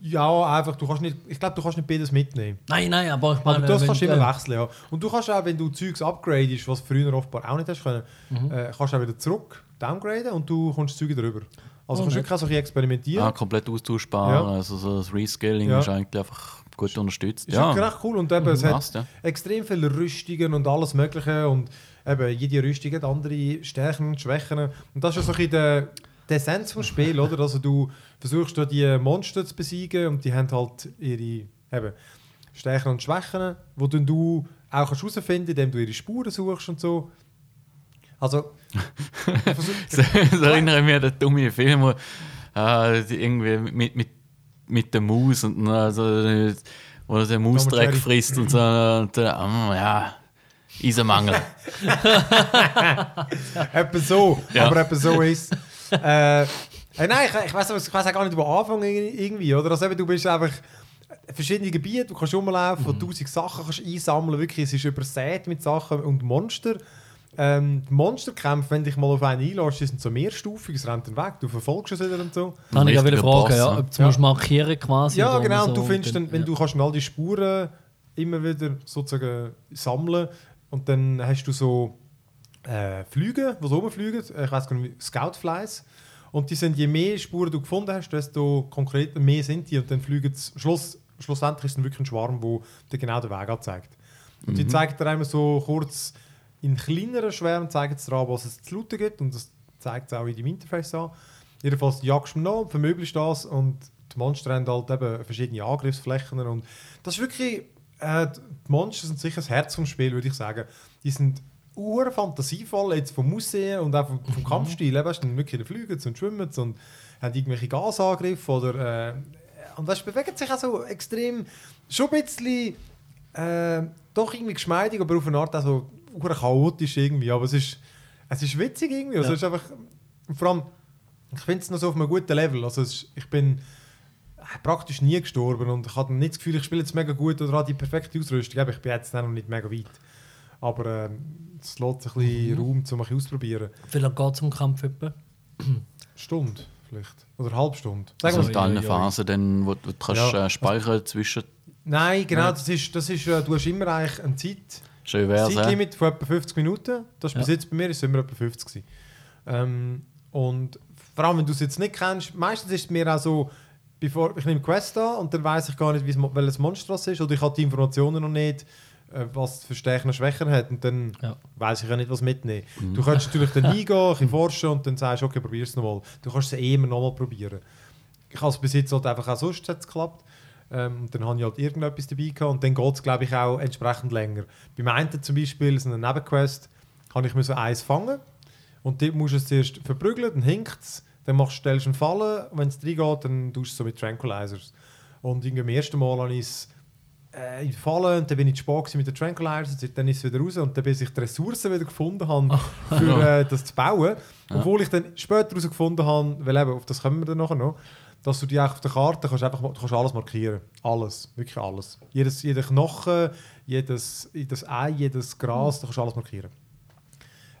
Speaker 2: Ja, einfach, du kannst nicht, ich glaube, du kannst nicht beides mitnehmen.
Speaker 1: Nein, nein, aber ich
Speaker 2: Aber
Speaker 1: meine,
Speaker 2: das
Speaker 1: wenn-
Speaker 2: kannst du
Speaker 1: äh,
Speaker 2: immer wechseln, ja. Und du kannst auch, wenn du Zeugs upgradest, was du früher offenbar auch nicht hast können,
Speaker 1: Mhm.
Speaker 2: äh, kannst du auch wieder zurück downgraden und du kommst Züge drüber. Also
Speaker 1: Oh,
Speaker 2: kannst du wirklich auch so ein bisschen experimentieren.
Speaker 3: Ah, komplett austauschbar.
Speaker 2: Ja.
Speaker 3: Also so das Rescaling
Speaker 2: Ja.
Speaker 3: ist eigentlich einfach gut unterstützt.
Speaker 2: Ist
Speaker 3: ja,
Speaker 2: wirklich recht cool und eben, es hat
Speaker 3: passt, ja.
Speaker 2: extrem viele Rüstungen und alles Mögliche und eben jede Rüstung hat andere Stärken und Schwächen. Und das ist ja so ein bisschen der, der Essenz vom Spiel, oder? Also du versuchst da die Monster zu besiegen und die haben halt ihre eben, Stärken und Schwächen, wo dann du auch kannst herausfinden indem du ihre Spuren suchst und so. Also, *laughs*
Speaker 3: So, so erinnere ich mich an den dummen Film, wo äh, irgendwie mit, mit, mit der Maus und also, wo er den Mausdreck frisst und so. Und, äh, ja, Eisenmangel. *laughs*
Speaker 2: etwa so,
Speaker 3: Ja.
Speaker 2: aber etwa so ist äh, äh, Nein, ich, ich weiß ich weiss auch gar nicht, wo anfangen irgendwie, oder? Also eben, du bist einfach verschiedene Gebiete, du kannst rumlaufen,
Speaker 3: Mhm.
Speaker 2: tausend Sachen kannst einsammeln, wirklich, es ist übersät mit Sachen und Monster. Ähm, die Monsterkämpfe, wenn dich mal auf einen einlässt, sind so mehrstufig, es rennt dann weg, du verfolgst es wieder und so.
Speaker 1: Habe ich ja wieder fragen, ja, ob du
Speaker 2: Ja.
Speaker 1: musst markieren quasi.
Speaker 2: Ja, genau,
Speaker 1: so,
Speaker 2: und du findest dann, wenn
Speaker 1: ja.
Speaker 2: du kannst dann all die Spuren immer wieder sozusagen sammeln und dann hast du so äh, Flüge, die rumfliegen, äh, ich weiß gar nicht, Scoutflies. Und die sind, je mehr Spuren du gefunden hast, desto konkreter mehr sind die und dann fliegen sie, Schluss, schlussendlich ist es dann wirklich ein Schwarm, der dir genau den Weg anzeigt. Und die zeigt dir einmal so kurz in kleineren Schwärmen, zeigen sie dir an, was es zu looten gibt und das zeigt es auch in deinem Interface an. Jedenfalls jagst du noch, vermöblichst das und die Monster haben halt eben verschiedene Angriffsflächen und das ist wirklich, äh, die Monster sind sicher das Herz vom Spiel, würde ich sagen. Die sind ur fantasievoll, jetzt vom Aussehen und auch vom, vom Kampfstil. Eben, Weißt du, dann wirklich fliegen und schwimmen und haben irgendwelche Gasangriffe oder äh, und das bewegt sich auch so extrem, schon ein bisschen äh, doch irgendwie geschmeidig, aber auf eine Art auch so chaotisch irgendwie, aber es ist, es ist witzig irgendwie, also
Speaker 1: Ja.
Speaker 2: es ist einfach, vor allem, ich finde es noch so auf einem guten Level, also ist, ich bin äh, praktisch nie gestorben und ich hatte nicht das Gefühl, ich spiele jetzt mega gut oder habe die perfekte Ausrüstung, aber ich bin jetzt noch nicht mega weit. Aber ähm, es lässt sich ein bisschen Raum, um ein auszuprobieren.
Speaker 1: Wie lange geht es um Kampf etwa?
Speaker 2: Stunde vielleicht, oder eine halbe Stunde. Sagen
Speaker 3: Also
Speaker 2: wir
Speaker 3: in
Speaker 1: ja,
Speaker 3: allen
Speaker 1: ja, ja.
Speaker 3: Phasen, dann, wo, du kannst,
Speaker 2: Ja.
Speaker 3: äh, speichern zwischen
Speaker 2: Nein, genau,
Speaker 3: Ja.
Speaker 2: das ist, das ist, äh, du hast immer eigentlich eine Zeit,
Speaker 3: schön wär's.
Speaker 2: Zeitlimit von etwa 50 Minuten. Das ist bis
Speaker 1: Ja.
Speaker 2: jetzt bei mir ist immer etwa 50 gewesen. Ähm, und vor allem, wenn du es jetzt nicht kennst, meistens ist es mir auch so, bevor ich nehme Quest an und dann weiß ich gar nicht, welches Monster das ist oder ich habe die Informationen noch nicht, was es für Stärken und Schwächen hat und dann
Speaker 1: Ja.
Speaker 2: weiß ich ja nicht, was mitnehmen. Du kannst natürlich dann *laughs* hingehen, ein bisschen forschen und dann sagst du, okay, probier es nochmal. Du kannst es eh immer nochmal probieren. Ich habe es bis jetzt halt einfach auch sonst hat's geklappt. Ähm, und dann habe ich halt irgendetwas dabei gehabt und dann geht es, glaube ich, auch entsprechend länger. Beim einen zum Beispiel, so eine Nebenquest, habe ich müssen eins fangen und dort musst du es zuerst verprügeln, dann hinkt es, dann machst, stellst du einen Fallen, wenn es reingeht, dann tust du es so mit Tranquilizers. Und irgendwie am ersten Mal habe ich es äh, in Fallen und dann bin ich zu spät mit den Tranquilizers, dann ist es wieder raus und dann bis ich die Ressourcen wieder gefunden habe, für äh, das zu bauen. Obwohl ich dann später herausgefunden habe, weil eben, auf das kommen wir dann nachher noch, dass du die auf der Karte kannst einfach du kannst alles markieren. Alles, wirklich alles. Jedes, jeder Knochen, jedes, jedes Ei, jedes Gras, du kannst alles markieren.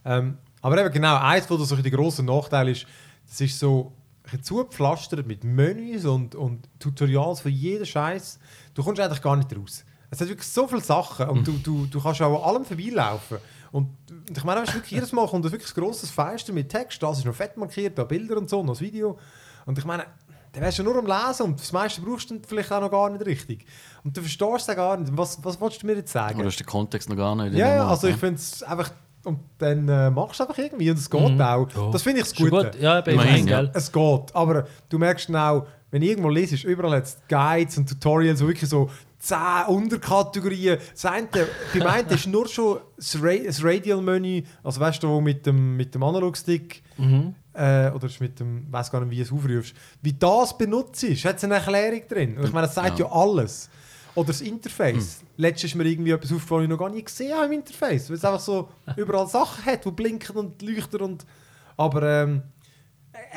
Speaker 2: Ähm, aber eben genau, eins von so die grossen Nachteile ist, das ist so zugepflastert mit Menüs und, und Tutorials von jedem Scheiß. Du kommst eigentlich gar nicht raus. Es hat wirklich so viele Sachen und du, du, du kannst auch an allem vorbeilaufen. Und ich meine, weißt wirklich jedes Mal kommt ein wirklich grosses Fenster mit Text, das ist noch fett markiert, da Bilder und so, noch das Video. Und ich meine, dann wärst du nur am Lesen und das meiste brauchst du vielleicht auch noch gar nicht richtig. Und du verstehst es gar nicht. Was, was willst du mir jetzt sagen?
Speaker 3: Oder ist der Kontext noch gar nicht?
Speaker 2: Ja, ja, also ich
Speaker 3: ne?
Speaker 2: finde es einfach. Und dann äh, machst du es einfach irgendwie und es geht
Speaker 1: Mhm.
Speaker 2: auch.
Speaker 1: Ja.
Speaker 2: Das finde ich das Gute.
Speaker 1: gut. Ja, eben,
Speaker 3: Immerhin, ja.
Speaker 2: Es geht. Aber du merkst dann auch, wenn du irgendwo liest, überall jetzt Guides und Tutorials, so wirklich so 10 Unterkategorien. Das eine, beim einen ist nur schon das, Ra das Radial-Menü, also weißt du, wo mit dem, mit dem Analogstick
Speaker 1: Mhm.
Speaker 2: äh, oder ist mit dem, weiß gar nicht, wie du es aufrufst, wie das benutzt ist, hat es eine Erklärung drin. Und ich meine, das sagt ja,
Speaker 3: Ja.
Speaker 2: alles. Oder das Interface. Letztes ist mir irgendwie etwas aufgefallen, ich noch gar nicht gesehen habe im Interface. Weil es einfach so *laughs* überall Sachen hat, die blinken und leuchten. Und, aber ähm,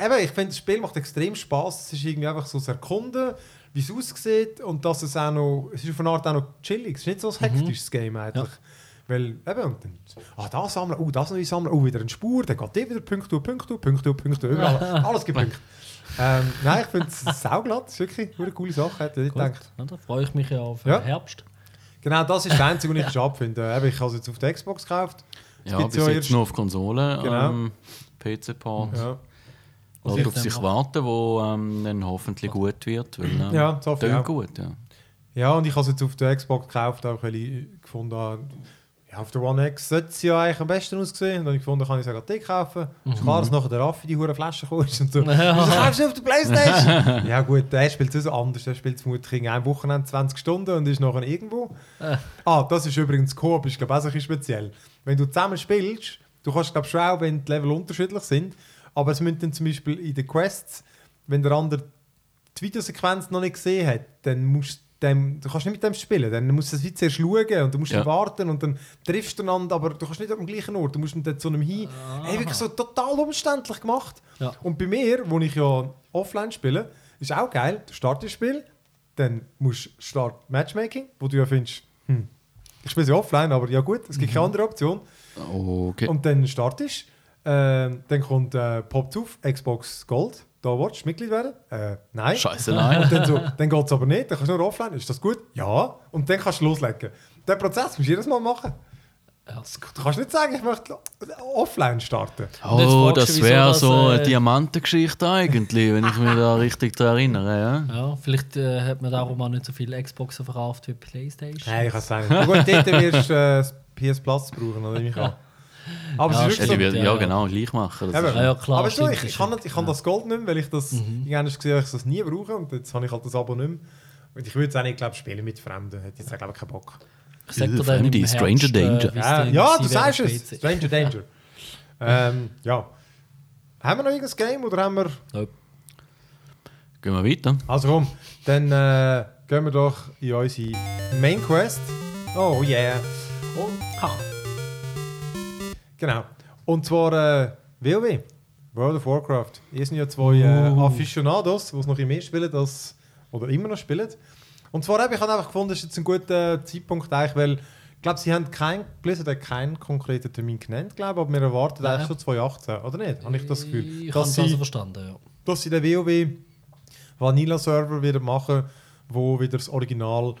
Speaker 2: eben, ich finde, das Spiel macht extrem Spaß. Es ist irgendwie einfach so das Erkunden, wie es aussieht und dass es auch noch, es ist auf eine Art auch noch chillig. Es ist nicht so ein hektisches Game eigentlich. Weil, eben, und dann, ah, das sammeln, oh, das neu sammeln, oh, wieder eine Spur, dann geht die wieder Punktu, Punktu, Punktu, Punktu, überall, *laughs* alles gibt Punkte. Ähm, nein, ich finde es *laughs* sauglatt, das ist wirklich eine coole Sache, ich
Speaker 1: Gut.
Speaker 2: gedacht.
Speaker 1: Ja, da freue ich mich ja auf
Speaker 2: Ja.
Speaker 1: den Herbst.
Speaker 2: Genau, das ist das Einzige, was ich *laughs* schade finde. Eben, ich habe es jetzt auf der Xbox gekauft. Es
Speaker 3: Ja, bis
Speaker 2: ja
Speaker 3: jetzt nur auf Konsole,
Speaker 2: Genau.
Speaker 3: ähm, PC-Port.
Speaker 2: Ja,
Speaker 1: ich
Speaker 3: auf sich warten, wo ähm, dann hoffentlich gut wird. Weil, ähm,
Speaker 2: Ja, das hoffe ich auch.
Speaker 3: gut, ja.
Speaker 2: ja und ich habe es jetzt auf der Xbox gekauft, auch weil ich gefunden habe, ja, auf der One X sollte es ja eigentlich am besten aussehen. Und dann habe ich gefunden, kann ich auch gleich kaufen. Ist klar, dass nachher der Raffi die hure Flasche kommt und so.
Speaker 1: Ja. *laughs*
Speaker 2: Wieso kaufst du auf der Playstation? *laughs* ja gut, der spielt es so anders. Der spielt vermutlich in einem Wochenende 20 Stunden und ist nachher irgendwo.
Speaker 1: Äh.
Speaker 2: Ah, das ist übrigens Coop, ist glaube ich auch ein bisschen speziell. Wenn du zusammen spielst, du kannst glaube schon auch, wenn die Level unterschiedlich sind, aber es müssen dann zum Beispiel in den Quests, wenn der andere die Videosequenz noch nicht gesehen hat, dann musst du dem, du kannst nicht mit dem spielen, dann musst du es wie zuerst schauen und du musst
Speaker 3: Ja.
Speaker 2: dann warten und dann triffst du einander, aber du kannst nicht am gleichen Ort, du musst dann zu einem hin. Hey, wirklich so total umständlich gemacht.
Speaker 1: Ja.
Speaker 2: Und bei mir, wo ich ja offline spiele, ist auch geil, du startest das Spiel, dann musst du Start Matchmaking, wo du ja findest, hm, ich spiele sie offline, aber ja gut, es gibt keine andere Option.
Speaker 3: Okay.
Speaker 2: Und dann startest ähm, dann kommt, äh, poppt auf, Xbox Gold, da willst du Mitglied werden? Äh, nein.
Speaker 3: Scheiße, nein.
Speaker 2: Und dann, so, dann geht es aber nicht, dann kannst du nur offline. Ist das gut? Ja. Und dann kannst du loslegen. Den Prozess musst du jedes Mal machen.
Speaker 1: Ja.
Speaker 2: Du kannst nicht sagen, ich möchte offline starten.
Speaker 3: Oh, das wäre so eine
Speaker 1: äh,
Speaker 3: Diamantengeschichte eigentlich, wenn ich mich da richtig daran erinnere. Ja?
Speaker 1: Ja, vielleicht äh, hat man darum auch nicht so viele Xboxen verkauft wie Playstation.
Speaker 2: Nein, ich kann es sagen. Gut, dort wirst du äh, das PS Plus brauchen, oder ich kann. Aber
Speaker 1: Ja,
Speaker 2: es ist
Speaker 3: Ja,
Speaker 2: wirklich so.
Speaker 1: Ja,
Speaker 3: ja,
Speaker 1: ja.
Speaker 3: genau, gleich machen. Das
Speaker 2: Eben.
Speaker 3: ist,
Speaker 1: Ja, ja, klar.
Speaker 2: aber so,
Speaker 1: stimmt,
Speaker 2: ich, ich, kann, ich kann das Gold nicht mehr, weil ich das mhm. gesehen dass ich das nie brauche. Und jetzt habe ich halt das Abo nicht mehr. Und ich würde es auch nicht glaub, spielen mit Fremden. Hätte jetzt auch glaube ich keinen Bock.
Speaker 1: Ich sag dir
Speaker 3: Äh,
Speaker 1: dann
Speaker 3: Fremde,
Speaker 1: im
Speaker 3: Stranger
Speaker 1: Herbst, äh,
Speaker 3: Danger.
Speaker 1: wie's
Speaker 2: Ja,
Speaker 1: dann
Speaker 2: ja du sagst es. Stranger Danger. *laughs* ähm, ja. Haben wir noch irgendein Game oder haben wir...
Speaker 1: Nope.
Speaker 3: Gehen wir weiter.
Speaker 2: Also komm, dann äh, gehen wir doch in unsere Main Quest. Oh yeah. Und, ha. Genau. Und zwar äh, WoW. World of Warcraft. Ihr sind ja zwei äh,
Speaker 1: Uh.
Speaker 2: Aficionados, die es noch mehr spielen als, oder immer noch spielen. Und zwar habe ich einfach gefunden, das ist jetzt ein guter Zeitpunkt eigentlich, weil ich glaube, sie haben kein, Blizzard hat keinen konkreten Termin genannt, glaube aber wir erwarten
Speaker 1: Nein.
Speaker 2: eigentlich schon 2018, oder nicht? Habe ich das Gefühl.
Speaker 1: Ich habe
Speaker 2: sie,
Speaker 1: also verstanden, ja.
Speaker 2: dass sie den WoW Vanilla-Server wieder machen, wo wieder das Original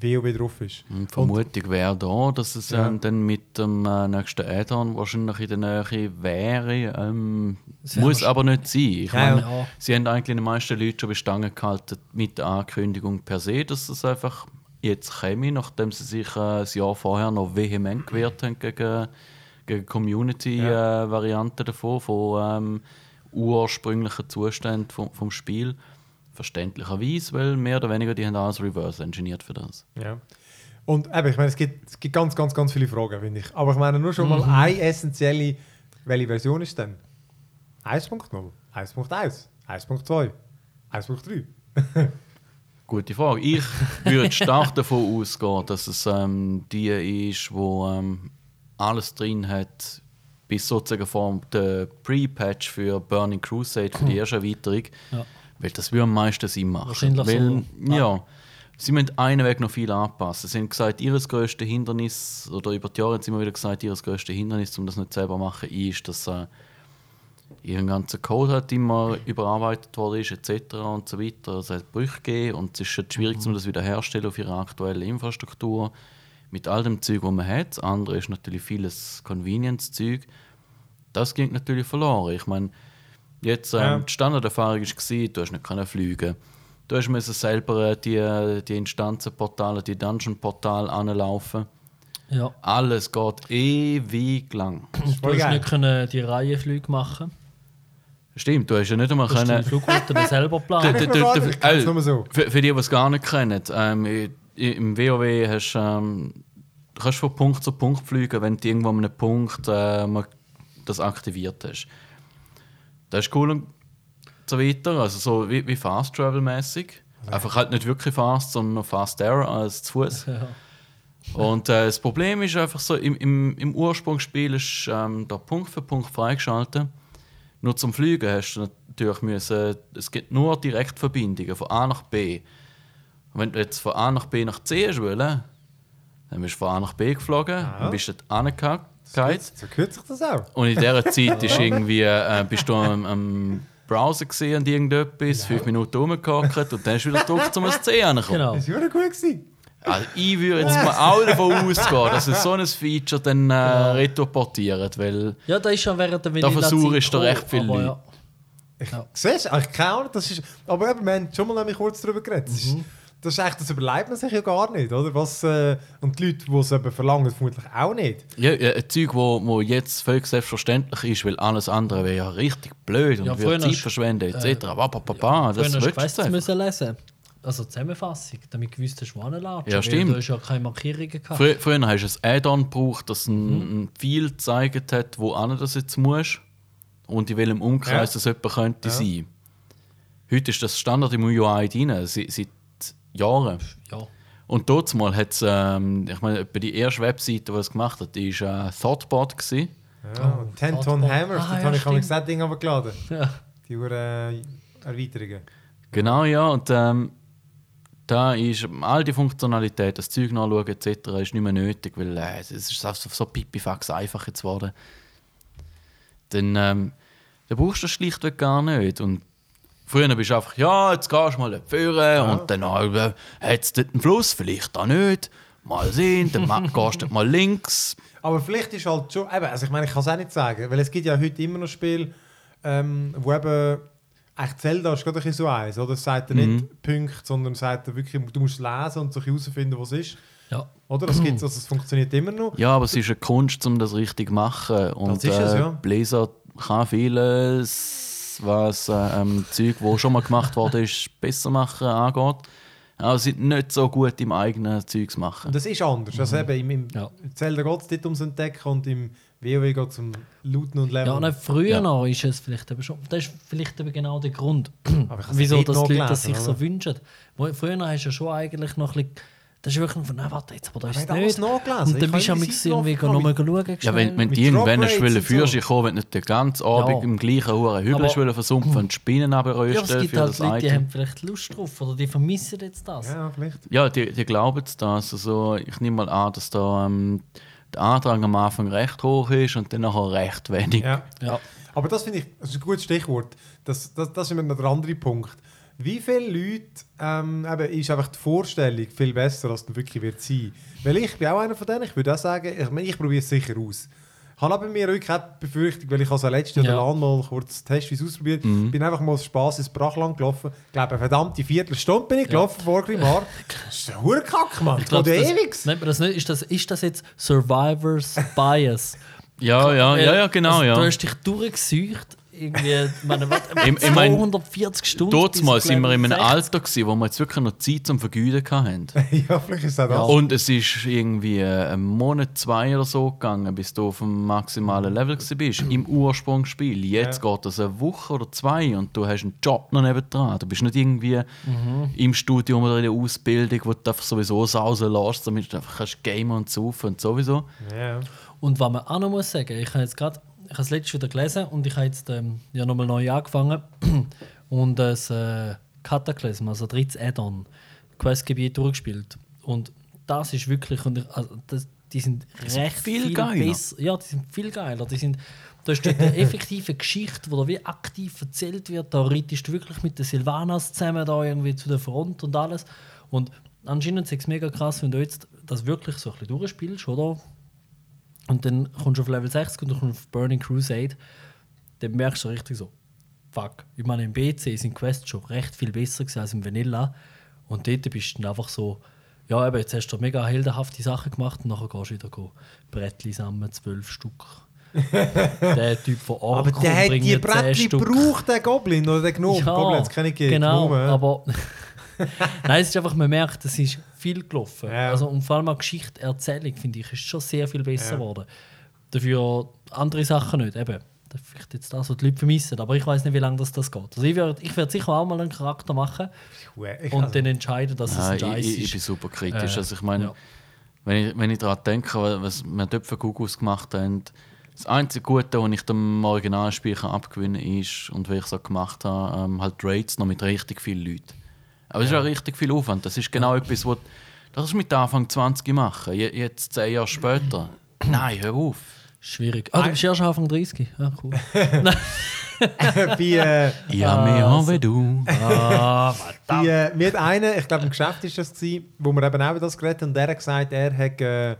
Speaker 2: WoW drauf ist.
Speaker 3: Und die Vermutung wäre da, dass es
Speaker 2: Ja.
Speaker 3: ähm, dann mit dem äh, nächsten Add-on wahrscheinlich in der Nähe wäre. Ähm, muss aber nicht sein. Ich
Speaker 2: Ja,
Speaker 3: meine,
Speaker 1: ja.
Speaker 3: sie haben eigentlich die meisten Leute schon bestangen gehalten mit der Ankündigung per se, dass es einfach jetzt käme, nachdem sie sich äh, das Jahr vorher noch vehement gewehrt haben gegen, gegen Community-Varianten davon, von ähm, ursprünglichen Zuständen vom, vom Spiel. Verständlicherweise, weil mehr oder weniger die haben alles reverse engineert für das.
Speaker 2: Ja. Und eben, ich meine, es gibt, es gibt ganz, ganz, ganz viele Fragen, finde ich. Aber ich meine nur schon mal eine essentielle, welche Version ist denn? 1.0, 1.1, 1.2, 1.3.
Speaker 3: Gute Frage. Ich würde stark davon ausgehen, dass es ähm, die ist, wo ähm, alles drin hat, bis sozusagen vor der Pre-Patch für Burning Crusade, für die *laughs* erste Erweiterung.
Speaker 1: Ja.
Speaker 3: Weil das würde am meisten Sinn machen.
Speaker 1: Wahrscheinlich
Speaker 3: Weil,
Speaker 1: so.
Speaker 3: ja. Sie müssen einen Weg noch viel anpassen. Sie haben gesagt, ihr grösstes Hindernis, oder über die Jahre haben sie immer wieder gesagt, ihr grösstes Hindernis, um das nicht selber zu machen, ist, dass äh, ihr ganzer Code halt immer überarbeitet worden ist, etc. und so weiter. Es hat Brüche gegeben und es ist halt schwierig, um das wiederherzustellen auf ihrer aktuellen Infrastruktur. mit all dem Zeug, das man hat. Das andere ist natürlich vieles Convenience-Zeug. Das ging natürlich verloren. Ich meine, jetzt ähm,
Speaker 2: Ja.
Speaker 3: die Standarderfahrung war, du hast nicht können fliegen. Du hast müssen selber äh, die, die Instanzenportale, die Dungeon-Portale anlaufen.
Speaker 1: Ja.
Speaker 3: Alles geht ewig lang.
Speaker 1: Du hast nicht können die Reiheflüge machen.
Speaker 3: Stimmt, du hast ja nicht einmal
Speaker 1: Du hast die
Speaker 3: können.
Speaker 1: Flugrouten selber
Speaker 3: Du- *laughs*
Speaker 1: planen.
Speaker 3: du- du- du- äh. Für, für die, die es gar nicht kennen, ähm, im WoW hast ähm, du kannst von Punkt zu Punkt fliegen, wenn du irgendwo an einem Punkt äh, das aktiviert hast. Das ist cool und so weiter, also so wie, wie Fast Travel mäßig. Einfach halt nicht wirklich fast, sondern noch faster als zu Fuß. *laughs*
Speaker 1: Ja.
Speaker 3: Und äh, das Problem ist einfach so, im, im, im Ursprungsspiel ist ähm, da Punkt für Punkt freigeschaltet. Nur zum Fliegen hast du natürlich müssen, es gibt nur Direktverbindungen von A nach B. Und wenn du jetzt von A nach B nach C wollen, dann bist du von A nach B geflogen, dann bist du dort angehakt.
Speaker 2: So kürzt sich das auch.
Speaker 3: Und in dieser *laughs* Zeit ist irgendwie, äh, bist du am, am Browser gesehen und irgendetwas, fünf Minuten rumgehockt und dann du wieder gedrückt, um ans *laughs* C anzukommen.
Speaker 1: Genau.
Speaker 2: Das war ja gut. Gewesen.
Speaker 3: Also ich würde jetzt mal auch davon *laughs* ausgehen, dass es so ein Feature dann äh, retroportiert, weil
Speaker 1: ja, da ist schon während der
Speaker 3: Da versuche ich da recht viel
Speaker 1: gekommen,
Speaker 3: Leute.
Speaker 1: aber ja.
Speaker 2: Siehst du, ich Ahnung, das ist. Aber eben, wir haben schon mal nämlich kurz darüber geredet. Ist, das ist echt, das überlebt man sich ja gar nicht, oder? Was, äh, und die Leute, die es eben verlangen, vermutlich auch nicht.
Speaker 3: ja, ja, ein Zeug, wo, wo jetzt völlig selbstverständlich ist, weil alles andere wäre ja richtig blöd und
Speaker 1: Ja,
Speaker 3: würde Zeit verschwenden etc. Pa, pa, pa, das
Speaker 1: Früher hast du
Speaker 3: du
Speaker 1: müssen lesen. Also Zusammenfassung, damit du gewusst hast, wo.
Speaker 3: Ja, stimmt.
Speaker 1: Du hast ja keine Markierungen gehabt.
Speaker 3: Früher, früher hast du ein Add-on gebraucht, das ein,
Speaker 1: Mhm.
Speaker 3: ein Pfeil gezeigt hat, wo an das jetzt musst und in welchem Umkreis
Speaker 2: Ja.
Speaker 3: das jemand könnte
Speaker 2: Ja.
Speaker 3: sein. Heute ist das Standard im UI drin, seit Jahren.
Speaker 1: Ja.
Speaker 3: Und dort mal hat es, ähm, ich meine, die erste Webseite, die es gemacht hat, die war äh, Thoughtbot. Gewesen.
Speaker 2: Ja,
Speaker 1: Oh,
Speaker 2: 10 Ton. Hammers,
Speaker 1: Ah,
Speaker 2: das
Speaker 1: ja,
Speaker 2: habe ich
Speaker 1: stimmt.
Speaker 2: das Ding aber geladen.
Speaker 1: ja.
Speaker 2: Die äh, Erweiterungen.
Speaker 3: Genau, ja. Und ähm, da ist all die Funktionalität, das Zeug nachschauen etc., ist nicht mehr nötig, weil äh, es ist so, so pipifax einfach jetzt geworden. Dann, ähm, dann brauchst du das schlichtweg gar nicht. Und früher bist du einfach, ja, jetzt gehst du mal dort führen und dann äh, hat es dort einen Fluss, vielleicht auch nicht. Mal sehen, dann *laughs* gehst du dort mal links.
Speaker 2: Aber vielleicht ist halt schon, eben, also ich meine, ich kann es auch nicht sagen, weil es gibt ja heute immer noch Spiele, ähm, wo eben, echt Zelda ist gerade ein so eins, oder? Es sagt er
Speaker 3: Mhm.
Speaker 2: nicht Punkte, sondern sagt er wirklich, du musst lesen und so herausfinden, was es ist.
Speaker 1: ja.
Speaker 2: Oder? Das gibt's, *clears throat* also es funktioniert immer noch.
Speaker 3: Ja, aber es ist eine Kunst, um das richtig zu machen. Und
Speaker 2: Das ist es,
Speaker 3: äh,
Speaker 2: ja.
Speaker 3: Blizzard kann vieles, was äh, ähm, Zeug, wo schon mal gemacht wurde, ist, besser machen angeht. Aber sie sind nicht so gut im eigenen Zeugs machen.
Speaker 2: Und das ist anders. Also eben im, im
Speaker 1: Ja.
Speaker 2: Zelda geht es nicht ums Entdecken und im WoW geht es um Looten und Leveln.
Speaker 1: Ja, nein, früher
Speaker 3: Ja.
Speaker 1: noch ist es vielleicht eben schon. Das ist vielleicht eben genau der Grund, wieso dass die Leute das sich so
Speaker 2: oder?
Speaker 1: wünschen. Wo- Früher hast du ja schon eigentlich noch ein bisschen. Das ist wirklich von, nein, warte jetzt, aber da ist
Speaker 2: ich
Speaker 1: es nicht. Und
Speaker 2: Ich
Speaker 1: dann bist du am nochmal schauen.
Speaker 3: Ja, wenn, wenn die irgendwann für
Speaker 2: und
Speaker 3: sich
Speaker 2: so.
Speaker 3: kommen, wenn nicht den ganzen Abend
Speaker 1: Ja.
Speaker 3: im gleichen hohen Hügel
Speaker 1: Aber-
Speaker 3: wollen versumpfen und Spinnen
Speaker 1: Ja, aber
Speaker 3: abrösten
Speaker 1: es gibt halt Leute, die haben vielleicht Lust drauf oder die vermissen jetzt das.
Speaker 2: Ja, vielleicht.
Speaker 3: Ja, die, die glauben es das. Also, ich nehme mal an, dass da ähm, der Antrag am Anfang recht hoch ist und dann nachher recht wenig.
Speaker 2: Ja.
Speaker 1: Ja.
Speaker 2: Aber das finde ich das ist ein gutes Stichwort. Das, das, das ist immer noch der andere Punkt. Wie viele Leute ähm, eben, ist einfach die Vorstellung viel besser, als es wirklich wird sein? Weil ich bin auch einer von denen, ich würde auch sagen, ich, meine, ich probiere es sicher aus. Ich habe aber mir wirklich auch die Befürchtung, weil ich also letztes Jahr
Speaker 1: Ja.
Speaker 2: mal kurz testweise ausprobiert
Speaker 3: Mhm.
Speaker 2: bin einfach mal aus Spaß ins Brachland gelaufen. Ich glaube, eine verdammte Viertelstunde bin ich gelaufen vor Grimar. Das ist ein Hurkack, Mann.
Speaker 1: Ich
Speaker 2: Das
Speaker 1: glaub,
Speaker 2: ja
Speaker 1: das,
Speaker 2: ewig.
Speaker 1: nennt man das nicht? Ist das, ist das jetzt Survivors Bias?
Speaker 3: Ja, ja, ja, ja, genau,
Speaker 1: also,
Speaker 3: ja.
Speaker 1: Du hast dich durchgesucht, irgendwie, ich meine, was, *laughs*
Speaker 3: Ich- ich mein,
Speaker 1: 240 Stunden.
Speaker 3: Dort mal sind wir in einem Alter, gewesen, wo wir jetzt wirklich noch Zeit zum Vergüten hatten. *laughs*
Speaker 2: ja, vielleicht ist es auch das.
Speaker 3: Und es ist irgendwie ein Monat, zwei oder so gegangen, bis du auf dem maximalen Level bist. Im Ursprungsspiel. Jetzt geht das eine Woche oder zwei und du hast einen Job noch nebendran. Du bist nicht irgendwie im Studium oder in der Ausbildung, wo du einfach sowieso sausen lässt, damit du einfach kannst gamen und saufen und sowieso.
Speaker 2: Ja.
Speaker 1: Und was man auch noch muss sagen, ich habe jetzt gerade, ich habe es letztes wieder gelesen und ich habe jetzt ähm, ja nochmal neu angefangen *clears throat* und das äh, Cataclysm, also drittes Add-on, Questgebiet durchgespielt. Und das ist wirklich, und ich, also das, die sind recht
Speaker 3: viel
Speaker 1: viel,
Speaker 3: geiler.
Speaker 1: besser. Ja, die sind viel geiler. Die sind, da ist eine *laughs* effektive Geschichte, da wie aktiv erzählt wird. Da reitest du wirklich mit den Silvanas zusammen da irgendwie zu der Front und alles. Und anscheinend ist es mega krass, wenn du jetzt das wirklich so ein bisschen durchspielst, oder? Und dann kommst du auf Level 60 und du kommst auf Burning Crusade, dann merkst du richtig so, fuck. Ich meine, im BC sind Quests schon recht viel besser gewesen als im Vanilla. Und dort bist du dann einfach so, ja, eben, jetzt hast du mega heldenhafte Sachen gemacht und nachher gehst du wieder go Brettli sammeln, zwölf Stück. *laughs* der Typ von Ork
Speaker 2: Aber der hat die Brettli
Speaker 1: Stück.
Speaker 2: gebraucht, der Goblin oder der Gnome. Goblin hat's keine gegeben.
Speaker 1: Genau,
Speaker 2: ja.
Speaker 1: aber *laughs* Nein, es ist einfach, man merkt, es ist viel gelaufen.
Speaker 2: Ja.
Speaker 1: Also, und vor allem auch Geschichtenerzählung, finde ich, ist schon sehr viel besser
Speaker 2: Ja.
Speaker 1: geworden. Dafür andere Sachen nicht. Eben, das ist vielleicht jetzt das, was die Leute vermissen, aber ich weiß nicht, wie lange das, das geht. Also ich werde ich werd sicher auch mal einen Charakter machen
Speaker 2: Ich-
Speaker 1: und
Speaker 2: also-
Speaker 1: dann entscheiden, dass es
Speaker 3: Nein,
Speaker 1: ein
Speaker 3: ich,
Speaker 1: Scheiß
Speaker 3: ich, ich
Speaker 1: ist.
Speaker 3: bin super kritisch.
Speaker 1: Äh,
Speaker 3: also ich meine,
Speaker 1: ja.
Speaker 3: wenn ich, wenn ich daran denke, was wir dort für Gugus gemacht haben, das einzige Gute, was ich dem Originalspiel abgewinnen kann, ist, und wie ich es auch gemacht habe, ähm, halt Raids noch mit richtig vielen Leuten. Aber es ist auch richtig viel Aufwand. Das ist genau etwas, was das ist mit Anfang 20 machen. Je- Jetzt zehn Jahre später. *clears throat* Nein, hör auf.
Speaker 1: Schwierig. Ah, du bist erst Anfang 30. *laughs* *laughs* Ja, cool.
Speaker 2: bei, äh,
Speaker 3: Ich habe mehr
Speaker 1: Also.
Speaker 3: wie du.
Speaker 1: ah,
Speaker 2: bei, äh, mir hat einer, ich glaube im Geschäft ist das gewesen, wo wir eben auch über das geredet haben, und der hat gesagt, er hat, äh,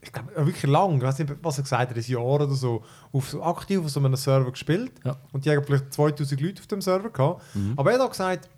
Speaker 2: ich glaube wirklich lang, ich weiß nicht, was er gesagt hat, ein Jahr oder so, auf so aktiv auf so einem Server gespielt.
Speaker 1: Ja.
Speaker 2: Und die haben vielleicht 2000 Leute auf dem Server gehabt. Aber er hat auch gesagt,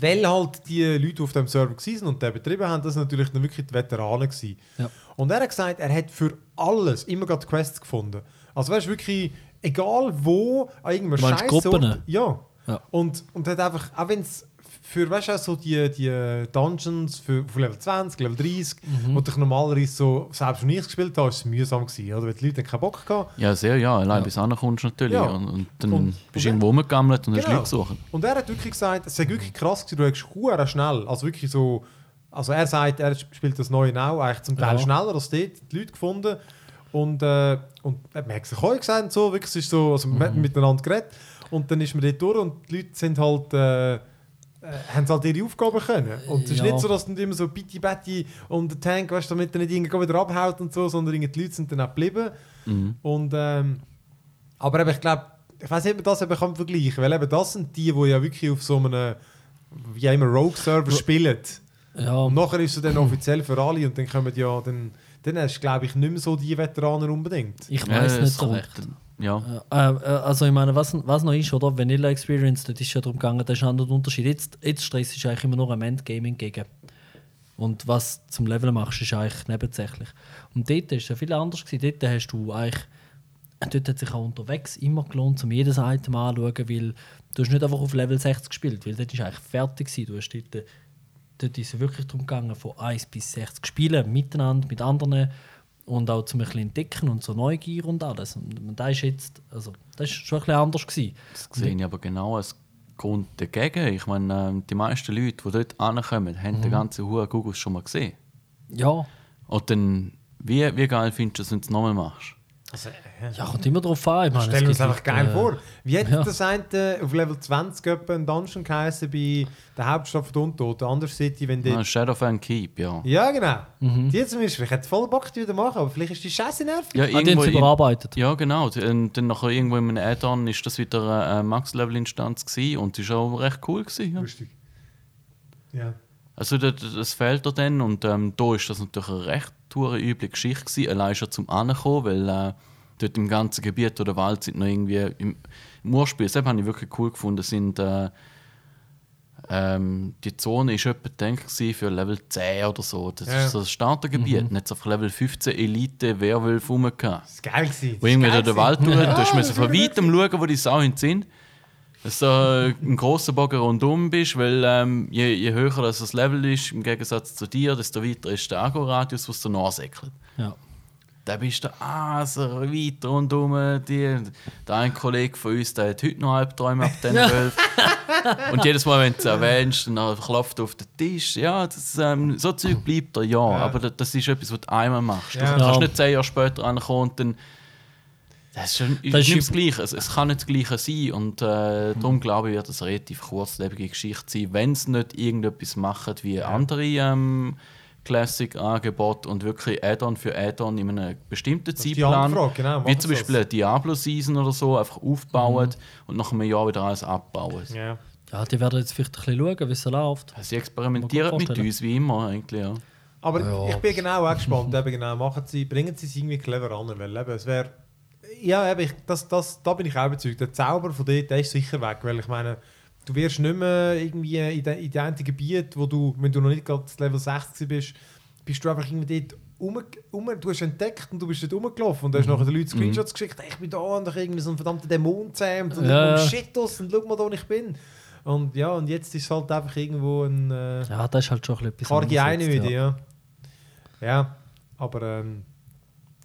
Speaker 2: weil halt die Leute auf dem Server waren und den betrieben haben, das natürlich dann wirklich die Veteranen gewesen.
Speaker 1: Ja.
Speaker 2: Und er hat gesagt, er hat für alles immer gerade Quests gefunden. Also weißt du, wirklich, egal wo, an irgendeinem Scheiß? Ja.
Speaker 1: Ja.
Speaker 2: Und, und hat einfach, auch wenn es für, weißt du, auch so die, die Dungeons für, von Level 20, Level 30,
Speaker 1: Mhm.
Speaker 2: wo ich normalerweise so, selbst wenn ich es gespielt habe, ist es mühsam gewesen, oder? Weil die Leute keinen Bock gehabt.
Speaker 3: Ja, sehr, ja. Allein
Speaker 1: Ja.
Speaker 3: bis ankommst du natürlich.
Speaker 2: Ja.
Speaker 3: Und, und dann
Speaker 2: Und-
Speaker 3: bist
Speaker 2: und
Speaker 3: du irgendwo rumgegammelt und hast
Speaker 2: Genau.
Speaker 3: Leute gesucht.
Speaker 2: Und er hat wirklich gesagt, es sei wirklich krass gewesen, du hast schnell, also wirklich so, also er sagt, er spielt das neue Now eigentlich zum Teil
Speaker 1: Ja.
Speaker 2: schneller als dort, die Leute gefunden und, äh, und er hat sich auch gesagt und so, wirklich, es ist so, also wir haben miteinander geredet und dann ist man dort durch und die Leute sind halt, äh, äh, haben halt ihre Aufgaben können. Und es ist
Speaker 1: Ja.
Speaker 2: nicht so, dass dann immer so bitti betti und der Tank, weißt du, damit er nicht irgendwie wieder abhaut und so, sondern die Leute sind dann auch geblieben. Und, ähm, aber eben, ich glaube, ich weiß nicht, ob man das eben kann vergleichen kann, weil eben das sind die, die ja wirklich auf so einem, wie immer Rogue-Server spielen.
Speaker 1: ja,
Speaker 2: Und nachher ist es dann offiziell für alle und dann kommen ja, dann, dann hast du, glaube ich, nicht mehr so die Veteranen unbedingt.
Speaker 1: ich
Speaker 3: Ja,
Speaker 1: weiß
Speaker 3: es
Speaker 1: nicht so recht.
Speaker 3: Ja.
Speaker 1: Äh, äh, also ich meine, was, was noch ist, oder? Vanilla Experience, das ist ja darum gegangen, das ist ein anderer Unterschied. Jetzt, jetzt Stress ist eigentlich immer nur am Endgaming gegen. Und was zum Leveln machst, ist eigentlich nebensächlich. Und dort ist es ja viel anders gewesen. Dort hast du eigentlich, dort hat sich auch unterwegs immer gelohnt, um jedes Item anzuschauen, weil du hast nicht einfach auf Level 60 gespielt, weil dort ist eigentlich fertig gewesen. Du hast dort, dort ist es wirklich darum gegangen, von 1 bis 60 spielen, miteinander, mit anderen und auch zum ein bisschen entdecken und so Neugier und alles. Und das ist jetzt, also, das ist schon ein bisschen anders gewesen.
Speaker 3: Das sehe ich aber genau als Grund dagegen. Ich meine, ähm, die meisten Leute, die dort ankommen, haben
Speaker 2: Mhm.
Speaker 3: den ganzen Huren Google schon mal gesehen.
Speaker 1: Ja,
Speaker 3: Und dann, wie, wie geil findest du es, wenn du es nochmal machst?
Speaker 1: Ja, kommt immer drauf an. Ich meine,
Speaker 2: Stellen wir
Speaker 1: es
Speaker 2: uns einfach geil
Speaker 1: äh,
Speaker 2: vor. Wie hat
Speaker 1: ja.
Speaker 2: das eine auf Level 20 etwa ein Dungeon geheißen bei der Hauptstadt von Untoten, Undercity, wenn die...
Speaker 3: Ah, Shadow of an Keep, ja.
Speaker 2: Ja, genau.
Speaker 1: Mhm.
Speaker 2: Die zum Beispiel, ich hätte voll Bock, die wieder machen, aber vielleicht ist die Scheiße nervig.
Speaker 3: Ja,
Speaker 1: Ah, die
Speaker 3: irgendwo-
Speaker 1: überarbeitet.
Speaker 3: Ja, genau. Und dann nachher irgendwo in einem Add-on ist das wieder eine Max-Level-Instanz gewesen und das war auch recht cool. Gewesen, ja.
Speaker 2: Lustig. Ja.
Speaker 3: Also das, das fehlt dir dann und ähm, da ist das natürlich eine recht üble Geschichte gewesen, allein schon zum Ankommen, weil äh, dort im ganzen Gebiet oder Wald sind noch irgendwie im, im Urspiel, das habe ich wirklich cool gefunden, sind äh, ähm, die Zone ist etwa gedacht für Level 10 oder so. Das
Speaker 2: Ja.
Speaker 3: ist so das Startergebiet. Nicht auf Level 15 Elite Werwölfe rumgehabt.
Speaker 2: Das ist geil gewesen.
Speaker 3: Wo irgendwie durch den Wald tun,
Speaker 2: gewesen.
Speaker 3: du
Speaker 2: Ja,
Speaker 3: müssen von weitem *laughs* schauen, wo die Sachen sind. Dass du äh, einen grossen Bogen rundum bist, weil ähm, je, je höher das, das Level ist, im Gegensatz zu dir, desto weiter ist der Agoradius, was du nachsäckelt.
Speaker 1: Ja.
Speaker 3: Da bist du ah, so weit rundum. Die, der ein Kollege von uns der hat heute noch Albträume ab diesen Wölfen. Und jedes Mal, wenn du es erwähnst, dann klopft er auf den Tisch. Ja, das, ähm, so Zeug bleibt da, ja. Aber das, das ist etwas, was du einmal machst. Du
Speaker 2: Ja.
Speaker 3: kannst
Speaker 1: Ja.
Speaker 3: nicht zehn Jahre später ankommen und dann. Das ist, schon,
Speaker 1: Das ist
Speaker 3: nicht das Gleiche. Es, es kann nicht das Gleiche sein. Und äh, darum glaube ich, wird es eine relativ kurzlebige Geschichte sein, wenn es nicht irgendetwas macht wie andere ähm, Classic-Angebote und wirklich Add-on für Add-on in einem bestimmten
Speaker 2: die
Speaker 3: Zeitplan.
Speaker 2: Frage, genau,
Speaker 3: wie zum Beispiel eine Diablo-Season oder so, einfach aufbauen und nach einem Jahr wieder alles abbauen.
Speaker 2: Ja.
Speaker 1: Ja, die werden jetzt vielleicht ein bisschen schauen, wie es läuft.
Speaker 3: Sie experimentieren mit uns, wie immer eigentlich. Ja.
Speaker 2: Aber
Speaker 1: Ja.
Speaker 2: ich bin genau auch gespannt. *laughs* eben genau, machen sie, bringen sie es irgendwie clever an. Weil eben, es wäre. Ja, eben, ich, das, das, da bin ich auch überzeugt. Der Zauber von dort der ist sicher weg. Weil ich meine, du wirst nicht mehr irgendwie in den in den Gebiet, wo du, wenn du noch nicht gerade Level 60 bist, bist du einfach irgendwie dort um, um, du hast entdeckt und du bist dort rumgelaufen und du hast nachher den Leuten Screenshots geschickt, hey, ich bin da und ich irgendwie so ein verdammter Dämon zähmt und
Speaker 1: Ja,
Speaker 2: ich
Speaker 1: ja.
Speaker 2: shit aus und schau mal, wo ich bin. Und ja, und jetzt ist es halt einfach irgendwo ein... Äh,
Speaker 1: Ja, das ist halt schon ein bisschen
Speaker 2: Karge
Speaker 1: jetzt,
Speaker 2: wieder, ja. Ja, aber ähm,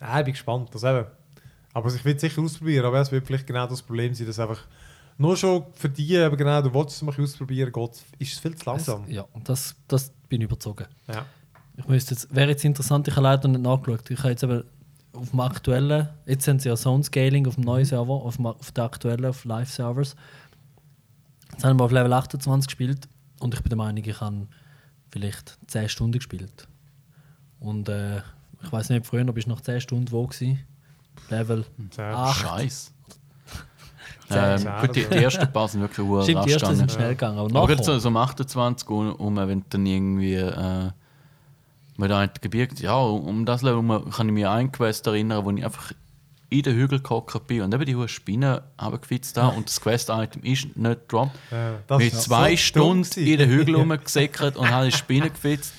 Speaker 2: ja, ich bin gespannt. Das eben. Aber ich will es sicher ausprobieren, aber es wird vielleicht genau das Problem sein, dass einfach nur schon für die, eben genau, du wolltest es mal ausprobieren, geht, ist es viel zu langsam.
Speaker 1: Ja, das, das bin ich überzogen.
Speaker 2: Ja.
Speaker 1: Ich müsste jetzt, wäre jetzt interessant, ich habe leider nicht nachgeschaut. Ich habe jetzt eben auf dem aktuellen, jetzt haben sie ja Zone Scaling auf dem neuen Server, auf, dem, auf der aktuellen, auf Live-Servers. Jetzt haben wir auf Level 28 gespielt und ich bin der Meinung, ich habe vielleicht 10 Stunden gespielt. Und äh, ich weiß nicht, früher bist du nach 10 Stunden wo gewesen? Level
Speaker 2: Ja.
Speaker 1: 8.
Speaker 3: Scheiß.
Speaker 2: Zehn,
Speaker 3: Ähm, gut, die, die ersten paar sind wirklich ur
Speaker 1: Stimmt, die ersten sind schnell gegangen. Aber,
Speaker 3: Aber gerade so, so um 28 um, um wenn dann irgendwie äh, mit einem Gebiet, ja, um das Level kann ich mich an einen Quest erinnern, wo ich einfach in den Hügel gehockt bin und eben die hohen Spinnen haben gefitzt da und das Quest-Item ist nicht gedroppt.
Speaker 2: Ja, das
Speaker 3: zwei
Speaker 2: so
Speaker 3: Stunden in den Hügel rumgesäckert und habe die Spinnen gefitzt.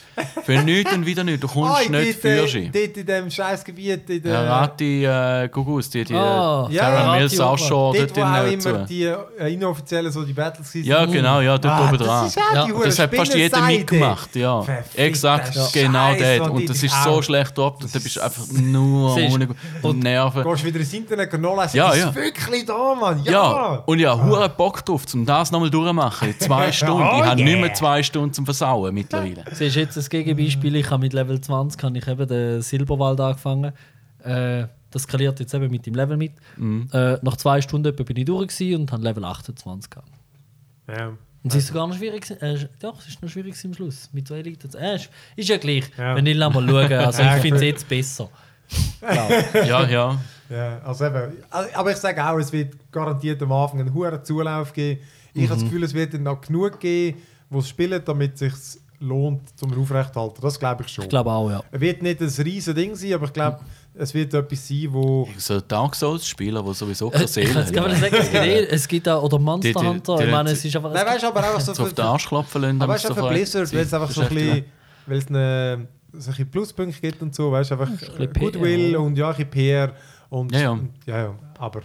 Speaker 3: Für nichts und wieder nichts. Du kommst
Speaker 2: Ah,
Speaker 3: nicht
Speaker 2: dort,
Speaker 3: für
Speaker 2: äh, dort in dem scheiß Gebiet, in der,
Speaker 3: Ja, Rati äh, Gugus, die, die äh,
Speaker 2: ja,
Speaker 3: Caramel
Speaker 1: Rati
Speaker 3: Sauschor
Speaker 2: dort,
Speaker 3: dort
Speaker 2: auch
Speaker 3: drin
Speaker 2: immer die äh, inoffiziellen so die Battles waren.
Speaker 3: Ja, genau, ja, dort
Speaker 2: Ah,
Speaker 3: oben
Speaker 2: das
Speaker 3: dran.
Speaker 2: ist auch
Speaker 1: Ja,
Speaker 2: die
Speaker 3: Das hat fast jeder mitgemacht, ja. Exakt, genau dort. Und das ist so
Speaker 2: auch-
Speaker 3: schlecht droppt und da bist du einfach nur ohne und Nerven.
Speaker 2: Gehst wieder ins Internet nachlesen.
Speaker 3: Ja,
Speaker 2: ist
Speaker 3: ja.
Speaker 2: wirklich da, Mann. Ja.
Speaker 3: Ja, und ich habe hure Bock drauf, um das nochmal durchzumachen. *laughs* Zwei Stunden.
Speaker 2: Oh
Speaker 3: ich habe
Speaker 2: yeah.
Speaker 3: nicht mehr zwei Stunden zum Versauen mittlerweile. *laughs*
Speaker 1: Siehst du jetzt ein Gegenbeispiel? Ich habe mit Level 20 habe ich eben den Silberwald angefangen. Äh, das skaliert jetzt eben mit dem Level mit.
Speaker 3: Mhm.
Speaker 1: Äh, nach zwei Stunden etwa bin ich durch und habe Level 28 gehabt.
Speaker 2: Ja.
Speaker 1: Und es ist sogar noch schwierig äh, Doch, es ist noch schwierig am Schluss. Mit zwei Elite. Äh, ist, ist ja gleich.
Speaker 2: Ja.
Speaker 1: Wenn ich mal schauen. Also
Speaker 2: Ja,
Speaker 1: ich *laughs* finde es jetzt besser. Glaub.
Speaker 3: Ja, ja.
Speaker 2: Ja, also eben, aber ich sage auch, es wird garantiert am Anfang einen hohen Zulauf geben. Ich habe das Gefühl, es wird dann noch genug geben, die es spielen, damit es sich lohnt, zum Aufrechthalten. Das glaube ich schon.
Speaker 1: Ich glaube auch, ja.
Speaker 2: Es wird nicht ein riesiges Ding sein, aber ich glaube, es wird etwas sein, wo...
Speaker 3: So Dark Souls-Spieler, die sowieso
Speaker 1: Äh,
Speaker 3: keine
Speaker 1: Ich
Speaker 3: Seele
Speaker 1: kann es gar
Speaker 3: haben.
Speaker 1: nicht sagen, es gibt, *laughs* eh- es gibt auch, oder Monster
Speaker 3: Die- die-
Speaker 1: Hunter,
Speaker 3: die-
Speaker 1: ich meine, es ist einfach...
Speaker 2: Nein, weißt du, aber einfach so...
Speaker 3: Auf den Arsch klopfen lassen.
Speaker 2: aber weißt du, für Blizzard, weil es einfach so ein bisschen... Weil es eine, so ein bisschen Pluspunkte gibt und so, weißt du, einfach Goodwill
Speaker 1: PR.
Speaker 2: und ja, ein bisschen PR und...
Speaker 3: Ja, ja.
Speaker 2: ja, aber...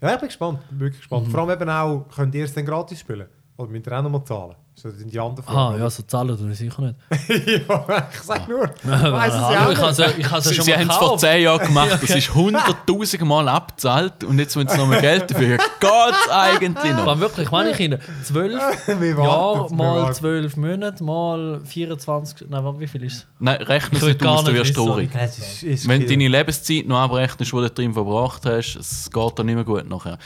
Speaker 2: Ja, ich bin gespannt, wirklich gespannt. Vor allem eben auch, könnt ihr es dann gratis spielen? Oder müsst ihr auch nochmal zahlen? So sind die anderen
Speaker 1: Ah, ja, so zahlen tue ich sicher nicht. *laughs*
Speaker 2: ja, ich sag nur. *laughs* Weiss es ja
Speaker 1: ich es ich habe es
Speaker 3: Sie,
Speaker 1: schon
Speaker 3: sie
Speaker 1: mal
Speaker 3: haben es vor
Speaker 1: gekauft.
Speaker 3: zehn Jahren *laughs* gemacht, das ist hunderttausend Mal abgezahlt und jetzt wollen sie noch mehr Geld dafür. Geht's eigentlich noch?
Speaker 1: Aber wirklich, meine ich Ihnen, 12
Speaker 2: Wir
Speaker 1: Jahre mal
Speaker 2: warten.
Speaker 1: 12 Monate mal 24... Nein, wie viel ist es?
Speaker 3: Nein, rechne
Speaker 1: Ich
Speaker 3: es nicht aus, du wirst traurig. Wenn du deine Lebenszeit noch abrechnest, die du drin verbracht hast, es geht dir nicht mehr gut nachher.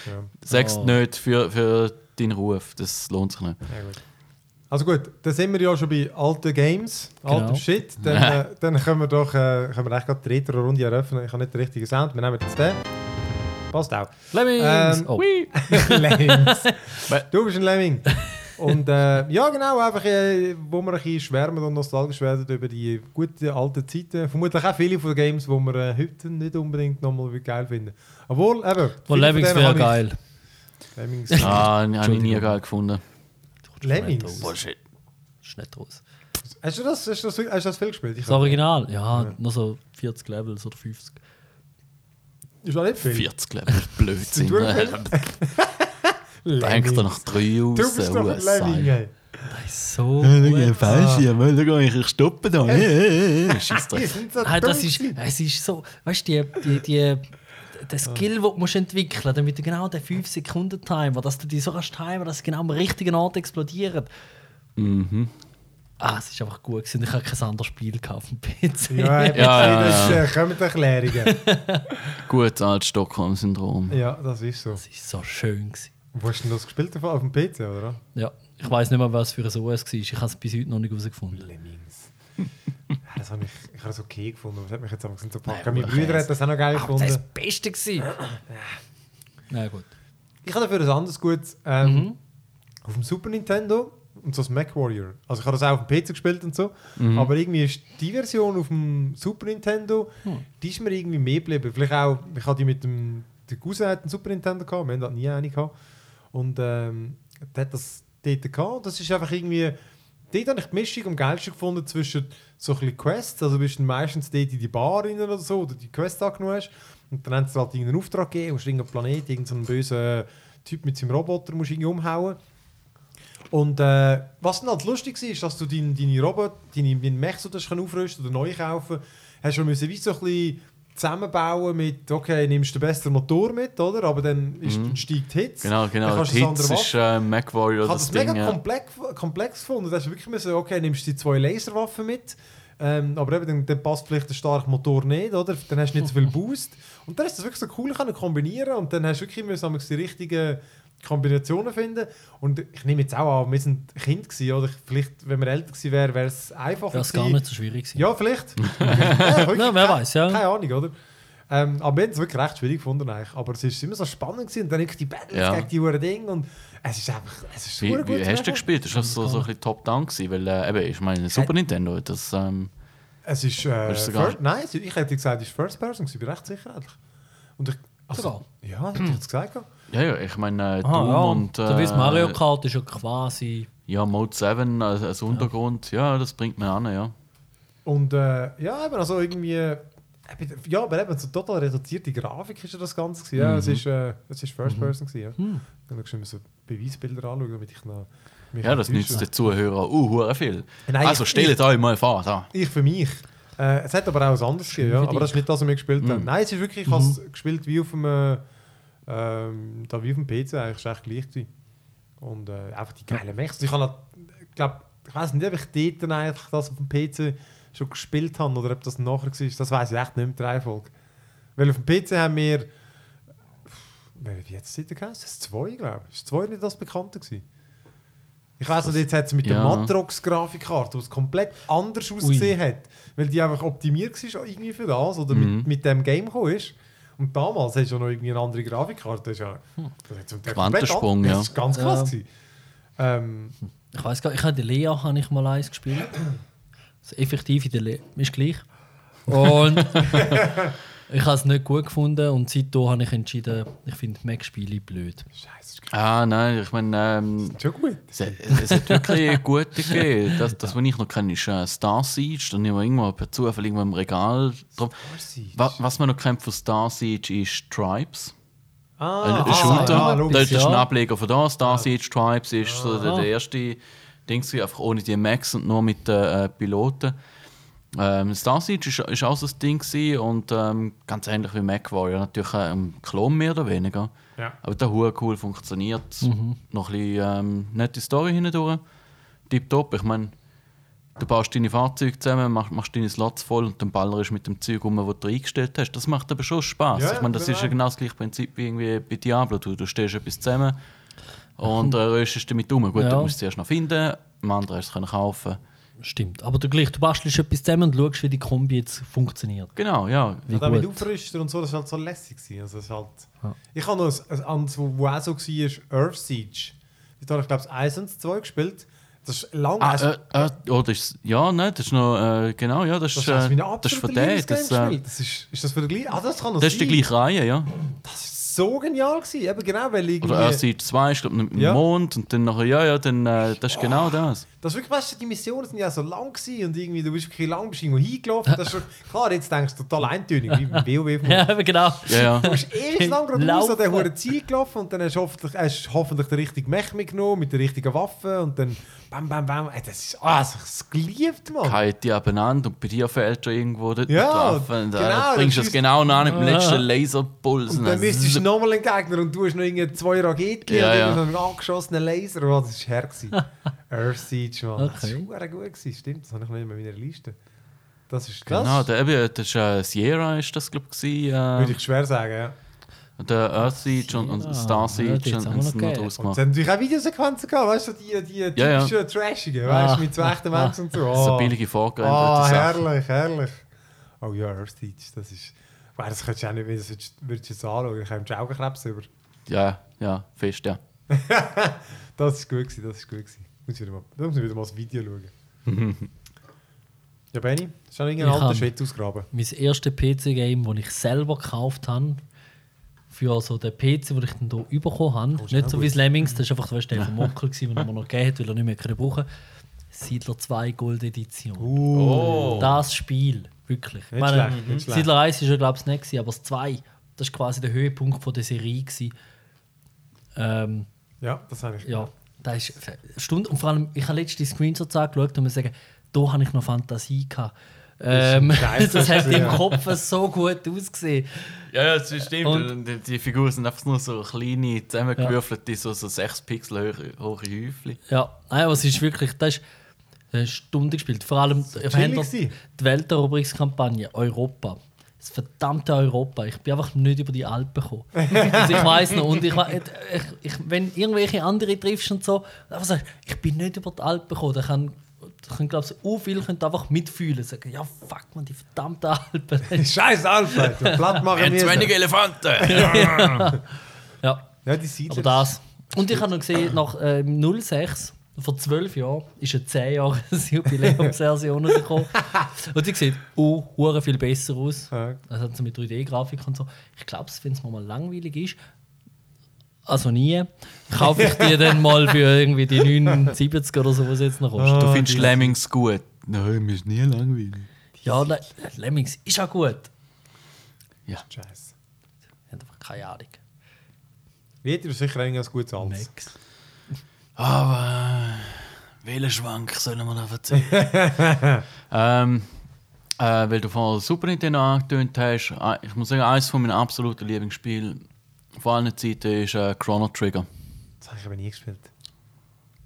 Speaker 3: Sag's
Speaker 1: Oh.
Speaker 3: nicht für, für deinen Ruf, das lohnt sich nicht.
Speaker 2: Ja, gut. Also gut, dann sind wir ja schon bei alten Games, altem
Speaker 1: Genau.
Speaker 2: Shit. *laughs* Dann, äh, dann können wir doch äh, können wir gerade die Retro-Runde eröffnen. Ich habe nicht den richtigen Sound. Wir nehmen jetzt den. Passt auch.
Speaker 1: Lemmings!
Speaker 2: Ähm,
Speaker 1: oh. *laughs*
Speaker 2: Lemmings. du bist ein Lemming. Und äh, ja, genau, einfach, äh, wo wir ein bisschen schwärmen und nostalgisch werden über die guten alten Zeiten. Vermutlich auch viele von den Games, die wir äh, heute nicht unbedingt nochmal geil finden. Obwohl, eben. Von
Speaker 1: Lemmings wäre geil.
Speaker 2: Lemmings.
Speaker 3: Ah, habe ich nie geil gefunden.
Speaker 2: Lemmings?
Speaker 3: Bullshit.
Speaker 1: Ist nicht raus.
Speaker 2: Hast du das, hast du das, hast du das viel gespielt? Ich
Speaker 1: Das Original? Ja, nur so 40 Levels oder 50.
Speaker 2: Ist auch nicht viel.
Speaker 3: 40 Level, *laughs* Blödsinn. Hängt er *laughs* nach drei raus.
Speaker 2: Du bist doch ein
Speaker 3: oh,
Speaker 2: Lemming, ey.
Speaker 1: Das ist so
Speaker 3: Ja, falsch, ja, da gehe ich stoppen da.
Speaker 1: Ah, das ist, es ist so, weißt du, die, die, die, der Skill, den du musst entwickeln musst, damit du genau den 5-Sekunden-Timer, dass du die so kannst timen, dass sie genau am richtigen Ort explodieren.
Speaker 3: Mhm.
Speaker 1: Ah, es ist einfach gut gewesen. Ich habe kein anderes Spiel auf dem PC. *laughs*
Speaker 2: Ja,
Speaker 3: Ja, ja,
Speaker 2: das
Speaker 3: ja.
Speaker 2: äh, kommen die Erklärungen. *laughs*
Speaker 3: Gut, altes Stockholm-Syndrom.
Speaker 2: ja, das ist so.
Speaker 1: Das ist so schön. Gewesen.
Speaker 2: Wo hast du denn das gespielt? Auf dem PC, oder?
Speaker 1: Ja, ich weiß nicht mehr, was für ein OS war. Ich habe es bis heute noch nicht herausgefunden.
Speaker 2: Lemmings. Das habe ich, ich habe das okay gefunden. aber Das hat mich jetzt aber so gepackt.
Speaker 1: Nein,
Speaker 2: Mein
Speaker 1: aber
Speaker 2: Bruder hat das auch noch geil
Speaker 1: Ach, das war das
Speaker 2: gefunden.
Speaker 1: Beste. Gewesen. Na gut.
Speaker 2: Ich habe dafür ein anderes Gutes. Ähm,
Speaker 1: Mhm.
Speaker 2: auf dem Super Nintendo und so das Mac Warrior. Also ich habe das auch auf dem PC gespielt und so,
Speaker 3: Mhm.
Speaker 2: aber irgendwie ist die Version auf dem Super Nintendo,
Speaker 1: Hm.
Speaker 2: die ist mir irgendwie mehr geblieben. Vielleicht auch, ich hatte die mit dem, der Cousin hat einen Super Nintendo gehabt, wir haben nie eine gehabt. Und ähm, der hat das dort gehabt. Das ist einfach irgendwie, dort habe ich die Mischung am geilsten gefunden zwischen so ein Quests, also bist du meistens dort in die Bar oder so, oder die Quest angenommen hast. Und dann haben dir halt irgendeinen Auftrag gegeben, musst irgendeinen Planet, irgendeinen bösen Typ mit seinem Roboter musst du irgendwie umhauen. Und äh, was dann halt lustig war, ist, dass du deine, deine Roboter, deine, deine Mechs, die du aufrüsten oder neu kaufen, hast du müssen wie so ein bisschen zusammenbauen mit, okay, nimmst du den besten Motor mit, oder? Aber dann, ist,
Speaker 3: Mhm.
Speaker 2: dann steigt die Hitze.
Speaker 3: Genau, genau.
Speaker 2: das
Speaker 3: Hits
Speaker 2: andere
Speaker 3: ist äh, Mac Warrior
Speaker 2: ich habe
Speaker 3: das
Speaker 2: das mega
Speaker 3: Ding. Ja.
Speaker 2: komplex, komplex gefunden. Da hast du wirklich müssen, okay, nimmst du die zwei Laserwaffen mit, ähm, aber eben, dann, dann passt vielleicht der starke Motor nicht, oder? Dann hast du nicht so viel *laughs* Boost. Und dann ist das wirklich so cool können kombinieren und dann hast du wirklich müssen, die richtigen Kombinationen finden. Und ich nehme jetzt auch an, wir sind Kind gewesen, oder? Vielleicht, wenn wir älter gewesen wären, wäre es einfacher
Speaker 1: Wäre es gar nicht so schwierig gewesen.
Speaker 2: Ja, vielleicht. *laughs* ja, wirklich,
Speaker 1: Ja, wer
Speaker 2: keine-
Speaker 1: weiß, ja.
Speaker 2: Keine Ahnung, oder? Ähm, aber wir haben es wirklich recht schwierig gefunden. Eigentlich. Aber es ist immer so spannend gewesen. Und dann die Battles
Speaker 3: Ja.
Speaker 2: gegen die Huren Dinge. Und es ist einfach. Es ist
Speaker 3: Wie,
Speaker 2: super gut
Speaker 3: wie hast du gespielt? Ist das so, so ein bisschen Top-Down gewesen? Weil, äh, eben, ich meine, Super Nintendo, das... Ähm,
Speaker 2: Es ist. Äh,
Speaker 3: Ist sogar-
Speaker 2: first, nein, es- ich hätte gesagt, es ist First Person. Ich bin recht sicher. Eigentlich. Und ich, also,
Speaker 1: Sogar?
Speaker 2: Ja, hätte ich jetzt gesagt. Ja.
Speaker 3: ja, ich meine, äh, Doom
Speaker 1: ja.
Speaker 3: und...
Speaker 1: so wie das Mario
Speaker 3: äh,
Speaker 1: Kart ist ja quasi.
Speaker 3: Ja, Mode 7 als, als Untergrund, ja, das bringt mir an, ja.
Speaker 2: Und äh, ja, eben, also irgendwie. äh, Ja, aber eben so total reduzierte Grafik ist ja das Ganze. gewesen. Ja, es
Speaker 3: Mhm.
Speaker 2: ist, äh, es ist First Person. gewesen, Ja.
Speaker 1: Hm.
Speaker 2: Dann kannst du immer so Beweisbilder anschauen, damit ich noch. mich
Speaker 3: Ja, das nützt den Zuhörern uh, viel.
Speaker 2: Nein,
Speaker 3: also stellt euch mal vor, da.
Speaker 2: Ich für mich. Äh, es hat aber auch was anderes gegeben, ja. aber das ist nicht das, was wir gespielt haben.
Speaker 3: Mhm.
Speaker 2: Nein, es ist wirklich, ich habe es gespielt wie auf dem, äh, ähm, da wie auf dem PC, eigentlich echt gleich gewesen. Und äh, einfach die geilen Mechs. Ich habe, glaube, ich weiß nicht, ob ich dort eigentlich das auf dem PC schon gespielt habe oder ob das nachher war. Das weiß ich echt nicht mehr, die Reihenfolge. Weil auf dem PC haben wir, wie jetzt Seite geheißen? Das ist zwei, glaube ich. Ist zwei nicht das Bekannte gewesen? Ich weiß nicht, jetzt hat es mit der
Speaker 3: Ja.
Speaker 2: Matrox-Grafikkarte, die es komplett anders ausgesehen hat, weil die einfach optimiert war irgendwie für das oder
Speaker 3: Mhm.
Speaker 2: mit, mit dem Game gekommen ist. Und damals hast du ja noch irgendwie eine andere Grafikkarte. Das ist ja, das
Speaker 3: Quantensprung, ja.
Speaker 2: Das ist ganz krass.
Speaker 1: Ja.
Speaker 2: gewesen. Ähm,
Speaker 1: Ich weiß gar nicht, ich habe die Lea habe ich mal eins gespielt. Also effektiv in der Lea ist gleich. Und *laughs* ich habe es nicht gut gefunden und seitdem habe ich entschieden, ich finde Mac-Spiele blöd.
Speaker 2: Scheiße, ist
Speaker 3: Ah, nein, ich meine, ähm,
Speaker 2: schon gut.
Speaker 3: es, es hat wirklich *laughs* gute gegeben. Das, das, was ich noch kenne, ist äh, Star Siege. Dann haben wir irgendwo per Zufall irgendwo im Regal drum. Was, was man noch kennt von Star Siege ist Tribes.
Speaker 2: Ah,
Speaker 3: ein Shooter.
Speaker 2: ja,
Speaker 3: das ist ein
Speaker 1: ja.
Speaker 3: Ableger von da. Star Siege Tribes ist so der,
Speaker 1: Ah.
Speaker 3: der erste Ding, einfach ohne die Max und nur mit den äh, Piloten. Ähm, Star Siege ist, ist auch so ein Ding gewesen und ähm, ganz ähnlich wie Mac Warrior. Natürlich äh, ein Klon mehr oder weniger.
Speaker 2: Ja.
Speaker 3: Aber der Hure cool funktioniert. Noch ein bisschen ähm, nette Story hindurch. Tipptopp. Ich meine, du baust deine Fahrzeuge zusammen, machst, machst deine Slots voll und dann ballerst mit dem Zeug um, das du eingestellt hast. Das macht aber schon Spaß.
Speaker 2: Ja,
Speaker 3: ich meine, das
Speaker 2: genau.
Speaker 3: ist ja genau das gleiche Prinzip wie irgendwie bei Diablo. Du, du stehst etwas zusammen und äh, röstest damit um. Gut,
Speaker 1: Ja.
Speaker 3: du musst es zuerst noch finden, am anderen hast du es können kaufen.
Speaker 1: Stimmt. Aber du, gleich, du bastelst etwas zusammen und schaust, wie die Kombi jetzt funktioniert.
Speaker 3: Genau, ja.
Speaker 1: Wie
Speaker 2: Ja, mit
Speaker 1: gut.
Speaker 2: Aufrüsten und so, das war halt so lässig. Also, das ist halt
Speaker 1: Ja.
Speaker 2: Ich habe noch ein, ein anderes, wo, wo auch so war, Earth Siege. Da habe ich glaube ich 1 und 2 gespielt. Das ist lang.
Speaker 3: Ah,
Speaker 2: also,
Speaker 3: äh, äh, oh, das ist, ja, nein, das ist noch, äh, genau, ja, das
Speaker 2: das
Speaker 3: ist, äh, das ist von der, das, äh,
Speaker 2: das ist, ist das für den gleichen? Ah, das kann noch
Speaker 3: das ist die
Speaker 2: sein.
Speaker 3: gleiche Reihe, ja.
Speaker 2: Das ist so genial gewesen. Eben genau, weil irgendwie...
Speaker 3: Oder Earth Siege 2, ich glaube, mit dem
Speaker 2: Ja.
Speaker 3: Mond und dann nachher, ja, ja, dann, äh, das ist genau das.
Speaker 2: Das ist wirklich, weißt du, die Missionen sind ja so lang gewesen und irgendwie, du bist wirklich lang bist irgendwo hingelaufen. Das ist schon, *laughs* klar, jetzt denkst du total eintönig, wie beim WoW. *laughs*
Speaker 1: Ja, aber genau.
Speaker 3: Ja, ja.
Speaker 2: Du bist ewig lang geradeaus an der hohen Ziel gelaufen und dann hast du hoffentlich, hast hoffentlich den richtigen Mech mitgenommen mit der richtigen Waffe und dann bam, bam, bam. Ey, das ist, ah, das ist geliebt, Mann.
Speaker 3: Halt die abeinander und bei dir fällt schon irgendwo dort
Speaker 2: Ja,
Speaker 3: drauf. Und,
Speaker 2: genau,
Speaker 3: bringst du
Speaker 2: das
Speaker 3: genau an mit dem
Speaker 1: Ah.
Speaker 3: letzten Laserpuls.
Speaker 2: Und dann müsstest du nochmal einen Gegner und du hast noch irgendwie zwei Raketen
Speaker 3: Ja,
Speaker 2: und
Speaker 3: ja.
Speaker 2: irgendeinen angeschossenen Laser. Oh, das war her. *laughs* Earth Siege, Mann. Das
Speaker 1: Okay.
Speaker 2: war verdammt gut. Gewesen. Stimmt, das habe ich noch nicht mehr in meiner Liste. Das ist
Speaker 3: Genau,
Speaker 2: das.
Speaker 3: der, eben, das ist äh, Sierra, ist das, glaube ich,
Speaker 2: Würde
Speaker 3: äh,
Speaker 2: ich schwer sagen, ja.
Speaker 3: Der Earth Siege und, und Star
Speaker 1: ja,
Speaker 3: Siege und haben
Speaker 1: noch
Speaker 3: sie noch
Speaker 1: gegeben.
Speaker 3: draus
Speaker 2: Und
Speaker 3: gemacht.
Speaker 2: es hat natürlich auch Videosequenzen gehabt, weißt du, die, die
Speaker 3: Ja, ja.
Speaker 2: typischen Trashigen, weißt
Speaker 1: Ah.
Speaker 2: du, mit so echten Menschen und so.
Speaker 3: So
Speaker 2: Oh.
Speaker 3: billige
Speaker 2: Ah,
Speaker 3: vorgerenderte Sachen.
Speaker 2: herrlich, herrlich. Oh ja, Earth Siege, das ist... Wow, das könntest du auch nicht, wenn du das würdest- jetzt anschauen, dann kommst du Augenkrebs über.
Speaker 3: Ja, ja, fest, ja. *laughs*
Speaker 2: Das ist gut gewesen, das ist gut gewesen. Muss ich wieder mal, da muss ich wieder mal das Video schauen. *laughs* ja, Benny, hast du noch irgendeinen
Speaker 1: Ich
Speaker 2: alten Shit ausgraben?
Speaker 1: Mein erstes PC-Game, das ich selber gekauft habe, für so den PC, den ich dann hier bekommen habe. Nicht so
Speaker 2: gut.
Speaker 1: wie das Lemmings, das war einfach weißt, der *laughs* vom Onkel, den er mir noch gegeben hat, weil er nicht mehr brauchen Siedler 2 Gold Edition.
Speaker 3: Oh.
Speaker 1: Das Spiel, wirklich. Ich
Speaker 2: Nicht
Speaker 1: meine,
Speaker 2: schlecht, nicht schlecht.
Speaker 1: Siedler 1 war ja, glaube ich, nicht, gewesen, aber das 2, das war quasi der Höhepunkt von der Serie. Gewesen. Ähm,
Speaker 2: Ja, das habe ich.
Speaker 1: ja, das ist Stunde. Und vor allem, ich habe letztens die Screenshots angeschaut und muss sagen, da habe ich noch Fantasie gehabt. Ähm,
Speaker 2: ist ein *laughs*
Speaker 1: das hat im
Speaker 2: ja.
Speaker 1: Kopf so gut ausgesehen.
Speaker 3: Ja, ja, das stimmt.
Speaker 1: Und-
Speaker 3: die, die Figuren sind einfach nur so kleine, zusammengewürfelte, so, so 6 Pixel hohe, hohe Häufchen.
Speaker 1: Ja, nein, aber es ist wirklich, das ist eine Stunde gespielt. Vor allem,
Speaker 2: gewesen.
Speaker 1: die Welteroberungskampagne Europa. Das verdammte Europa. Ich bin einfach nicht über die Alpen gekommen. *laughs* also ich weiß noch. Und ich, ich, ich, wenn irgendwelche andere triffst und so, einfach sagst, ich bin nicht über die Alpen gekommen, dann kann, dann kann glaube ich, so viele können einfach mitfühlen. Sagen, ja, fuck man, die verdammten Alpen. *laughs*
Speaker 2: Scheiß Alpha, du *laughs* platt machen
Speaker 3: Wir haben zu wenige Elefanten! *laughs*
Speaker 1: ja,
Speaker 2: Ja, die Siedler.
Speaker 1: aber das. Und ich habe noch gesehen, nach ähm, 06, vor zwölf Jahren, ist eine 10 Jahre Jubiläumsversion rausgekommen. Und die sieht oh, hure viel besser aus.
Speaker 2: Ja.
Speaker 1: Das hat sie mit 3D-Grafik und so. Ich glaube, wenn es mir mal langweilig ist, also nie, kaufe ich die dann mal für irgendwie die 79 oder so, was jetzt noch kostet.
Speaker 3: Du
Speaker 2: Ah,
Speaker 3: findest Lemmings gut? Nein, mir ist nie langweilig.
Speaker 1: Ja, Le Lemmings ist auch gut.
Speaker 2: Scheiße.
Speaker 1: Ich habe einfach keine Ahnung.
Speaker 2: Wie hätte sicher irgendwas gutes Altes?
Speaker 1: Max.
Speaker 3: Aber welchen Schwank sollen wir da erzählen? *laughs* ähm, äh, weil du vorhin Super Nintendo angetönt hast, äh, ich muss sagen, eines von meinen absoluten Lieblingsspielen vor allen Zeiten ist äh, Chrono Trigger.
Speaker 2: Das habe ich aber nie gespielt.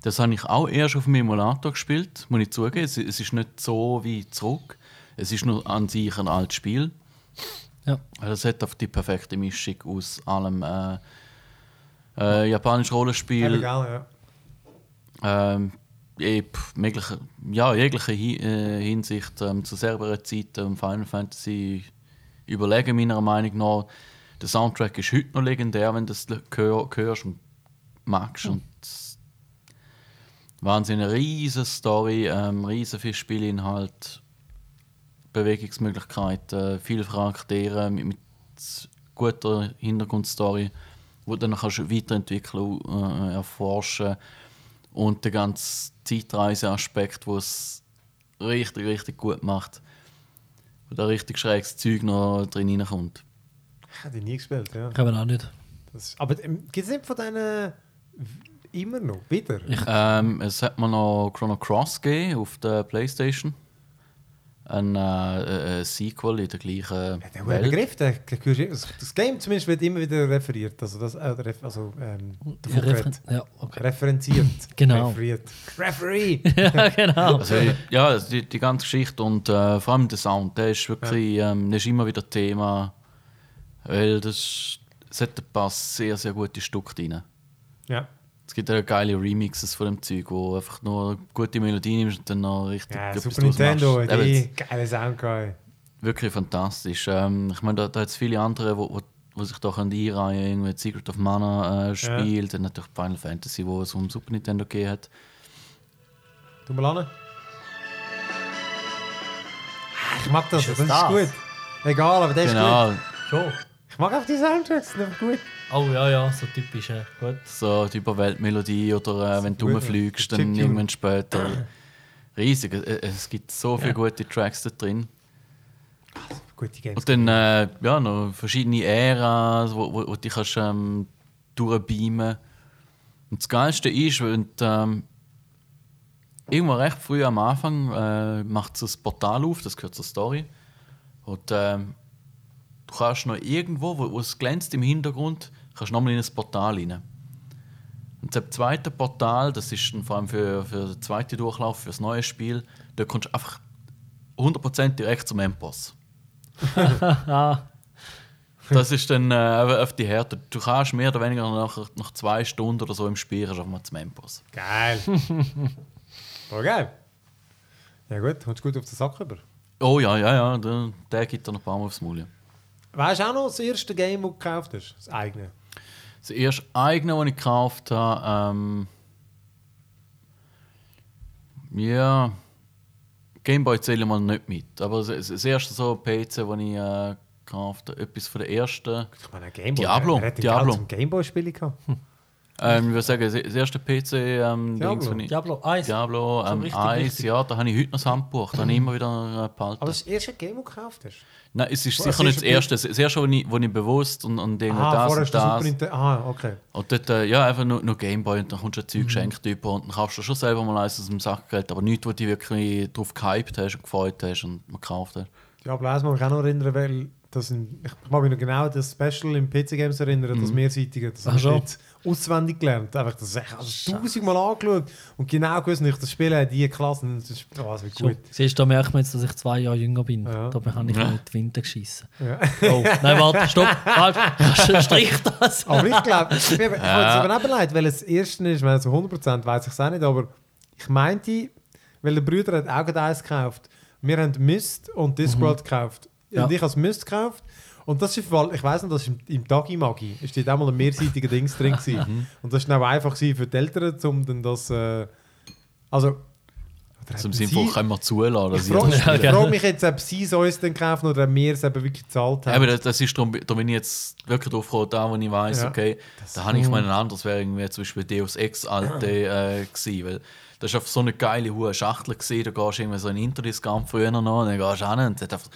Speaker 3: Das habe ich auch erst auf dem Emulator gespielt, muss ich zugeben. Es, es ist nicht so wie zurück. Es ist nur an sich ein altes Spiel.
Speaker 1: Ja.
Speaker 3: Es hat auf die perfekte Mischung aus allem äh, äh, japanisch Rollenspiel,
Speaker 2: Illegal, ja.
Speaker 3: ähm, eh, pff, mögliche, ja, jegliche Hi äh, Hinsicht ähm, zu selber Zeiten um Final Fantasy überlegen, meiner Meinung nach. Der Soundtrack ist heute noch legendär, wenn du hör, hörst und magst. Und Wahnsinn, eine riesige Story, ähm, riesen viel Spielinhalt, Bewegungsmöglichkeiten, viele Charaktere mit, mit guter Hintergrundstory, wo du dann kannst weiterentwickeln, äh, erforschen und der ganze Zeitreiseaspekt, wo es richtig, richtig gut macht, wo da richtig schräges Zeug noch drin reinkommt.
Speaker 2: Ich habe die nie gespielt, ja.
Speaker 1: Ich habe auch nicht.
Speaker 2: Das, aber ähm, gibt es nicht von denen immer noch? Wieder?
Speaker 3: Ähm, es hat mir noch Chrono Cross gegeben auf der Playstation. Ein äh, äh, Sequel in der gleichen
Speaker 2: Ja, der
Speaker 3: Welt.
Speaker 2: Begriff, der, der, das, Game zumindest wird immer wieder referiert. Also, das, äh, ref, also ähm,
Speaker 1: Ja,
Speaker 2: geredet.
Speaker 1: ja, okay.
Speaker 2: referenziert. *laughs*
Speaker 1: Genau.
Speaker 2: Referiert. Referee! *laughs*
Speaker 1: ja, genau.
Speaker 3: Also, ja, die, die ganze Geschichte und äh, vor allem der Sound, der ist wirklich ähm, der ist immer wieder Thema. Weil das, es hat ein paar sehr, sehr gute Stücke drin.
Speaker 2: ja.
Speaker 3: Es gibt ja geile Remixes von dem Zeug, wo einfach nur gute Melodie nimmst und dann noch richtig
Speaker 2: ja Super Nintendo, die geile Sound geil.
Speaker 3: Wirklich fantastisch. Ähm, ich meine, da, da hat es viele andere, wo, wo, wo sich da können einreihen können. Irgendwie Secret of Mana äh, spielt, dann natürlich Final Fantasy, wo es um Super Nintendo gegeben hat.
Speaker 2: Tu mal an. Ich mag das,
Speaker 1: Ist
Speaker 2: das,
Speaker 1: es
Speaker 2: ist
Speaker 1: das?
Speaker 2: gut. Egal, aber ist
Speaker 3: Genau,
Speaker 2: gut.
Speaker 1: Schon.
Speaker 2: Ich mag auch die Soundtracks, die sind gut.
Speaker 1: Oh ja, ja, so typisch. Ja. Gut.
Speaker 3: so die Überweltmelodie oder äh, wenn du rumfliegst,
Speaker 2: ja.
Speaker 3: dann
Speaker 2: Chiptune.
Speaker 3: irgendwann später. Riesig. Äh, Es gibt so viele gute Tracks da drin.
Speaker 2: Gute Games.
Speaker 3: Und dann äh, ja, noch verschiedene Äras, wo, wo, wo du dich kannst, ähm, durchbeamen Und das Geilste ist, wenn du, ähm, irgendwo recht früh am Anfang äh, macht es ein Portal auf, das gehört zur Story. Und ähm, du kannst noch irgendwo, wo, wo es glänzt im Hintergrund, kannst nochmal in ein Portal rein. Und das zweite Portal, das ist dann vor allem für, für den zweiten Durchlauf, für das neue Spiel, da kommst du einfach 100% direkt zum Endboss. *laughs* Das ist dann äh, auf die Härte. Du kannst mehr oder weniger nach, nach zwei Stunden oder so im Spiel einfach mal zum Endboss.
Speaker 2: Geil. *laughs* Voll geil. Ja gut, kommst du gut auf den Sack über.
Speaker 3: Oh ja, ja, ja, der, der gibt dir noch ein paar Mal aufs Maul.
Speaker 2: Weißt du auch noch das erste Game, das du gekauft hast? Das eigene?
Speaker 3: Das erste eigene, das ich gekauft habe, ähm, ja, Gameboy zähle ich mal nicht mit. Aber das, das erste so PC, das ich äh, gekauft habe, etwas von der ersten.
Speaker 2: Ich meine, Gameboy.
Speaker 3: Diablo,
Speaker 2: Wer hat denn
Speaker 3: Diablo.
Speaker 2: Geld zum Gameboy-Spiel gehabt?
Speaker 3: Ähm, ich würde sagen, das das erste PC, ähm,
Speaker 2: Diablo.
Speaker 3: Dings, wo ich,
Speaker 1: Diablo 1.
Speaker 3: Diablo
Speaker 1: So
Speaker 3: ähm,
Speaker 1: richtig,
Speaker 3: 1,
Speaker 1: richtig.
Speaker 3: ja, da habe ich heute noch das Handbuch, da habe ich immer wieder äh, behalten.
Speaker 2: Aber das das erste Game, das du gekauft hast?
Speaker 3: Nein, es ist
Speaker 2: Was
Speaker 3: sicher
Speaker 2: ist
Speaker 3: nicht das
Speaker 2: das
Speaker 3: erste. Das erste, wo ich, wo ich bewusst und, und irgendwie
Speaker 2: Ah,
Speaker 3: das und das.
Speaker 2: Nintendo. Ah, okay.
Speaker 3: Und dort, äh, ja, einfach nur, nur Gameboy und dann kommst du ein
Speaker 2: Mhm.
Speaker 3: Zeug geschenkt über und dann kaufst du schon selber mal eins aus dem Sackgeld, aber nichts, wo du dich wirklich drauf gehypt hast und gefreut hast und gekauft hast.
Speaker 2: Diablo 1 muss ich mich auch noch erinnern, weil das in, ich mag mich noch genau an das Special im PC Games erinnern,
Speaker 3: Mhm.
Speaker 2: das mehrseitige. Das habe ich jetzt auswendig gelernt. Einfach, das habe ich also tausendmal angeschaut und genau gewusst, wenn ich das Spiel habe, diese Klasse, das ist oh, das wird
Speaker 1: So,
Speaker 2: gut.
Speaker 1: siehst du, da merkt man jetzt, dass ich zwei Jahre jünger bin.
Speaker 2: Ja.
Speaker 1: Dabei habe ich
Speaker 3: Ja.
Speaker 1: ja. in die Winde geschissen.
Speaker 2: Ja.
Speaker 1: Oh, nein, warte, stopp. Halt, *laughs* strich das.
Speaker 2: Aber ich glaube, ich, ich habe aber auch überlegt, weil es das erste ist, meine, so 100% weiß ich es auch nicht, aber ich meinte, weil der Bruder hat auch eins gekauft. Wir haben Mist und Discworld gekauft.
Speaker 1: Ja.
Speaker 2: Und ich habe Mist gekauft. Und das ist, weil ich weiß noch, dass im, im Tagi Magi ist dort auch mal ein mehrseitiger Dings drin *laughs* gewesen. Und das war dann auch einfach für die Eltern, um dann das, äh, also, sie-
Speaker 3: von, können wir zulassen,
Speaker 2: ich frage
Speaker 3: das
Speaker 1: Ja,
Speaker 2: ich frage mich jetzt, ob sie es uns dann kaufen oder ob wir es eben wirklich gezahlt haben.
Speaker 3: Eben, das, das ist darum, da bin ich jetzt wirklich drauf gekommen, da wo ich weiss,
Speaker 2: Ja.
Speaker 3: okay, da habe ich meinen anders, wäre irgendwie zum Beispiel Deus Ex alte äh, gewesen, weil das ist einfach so eine geile hohe Schachtel gewesen, da gehst du irgendwie so in Interdiscount früher noch, und dann gehst du hin und hat einfach,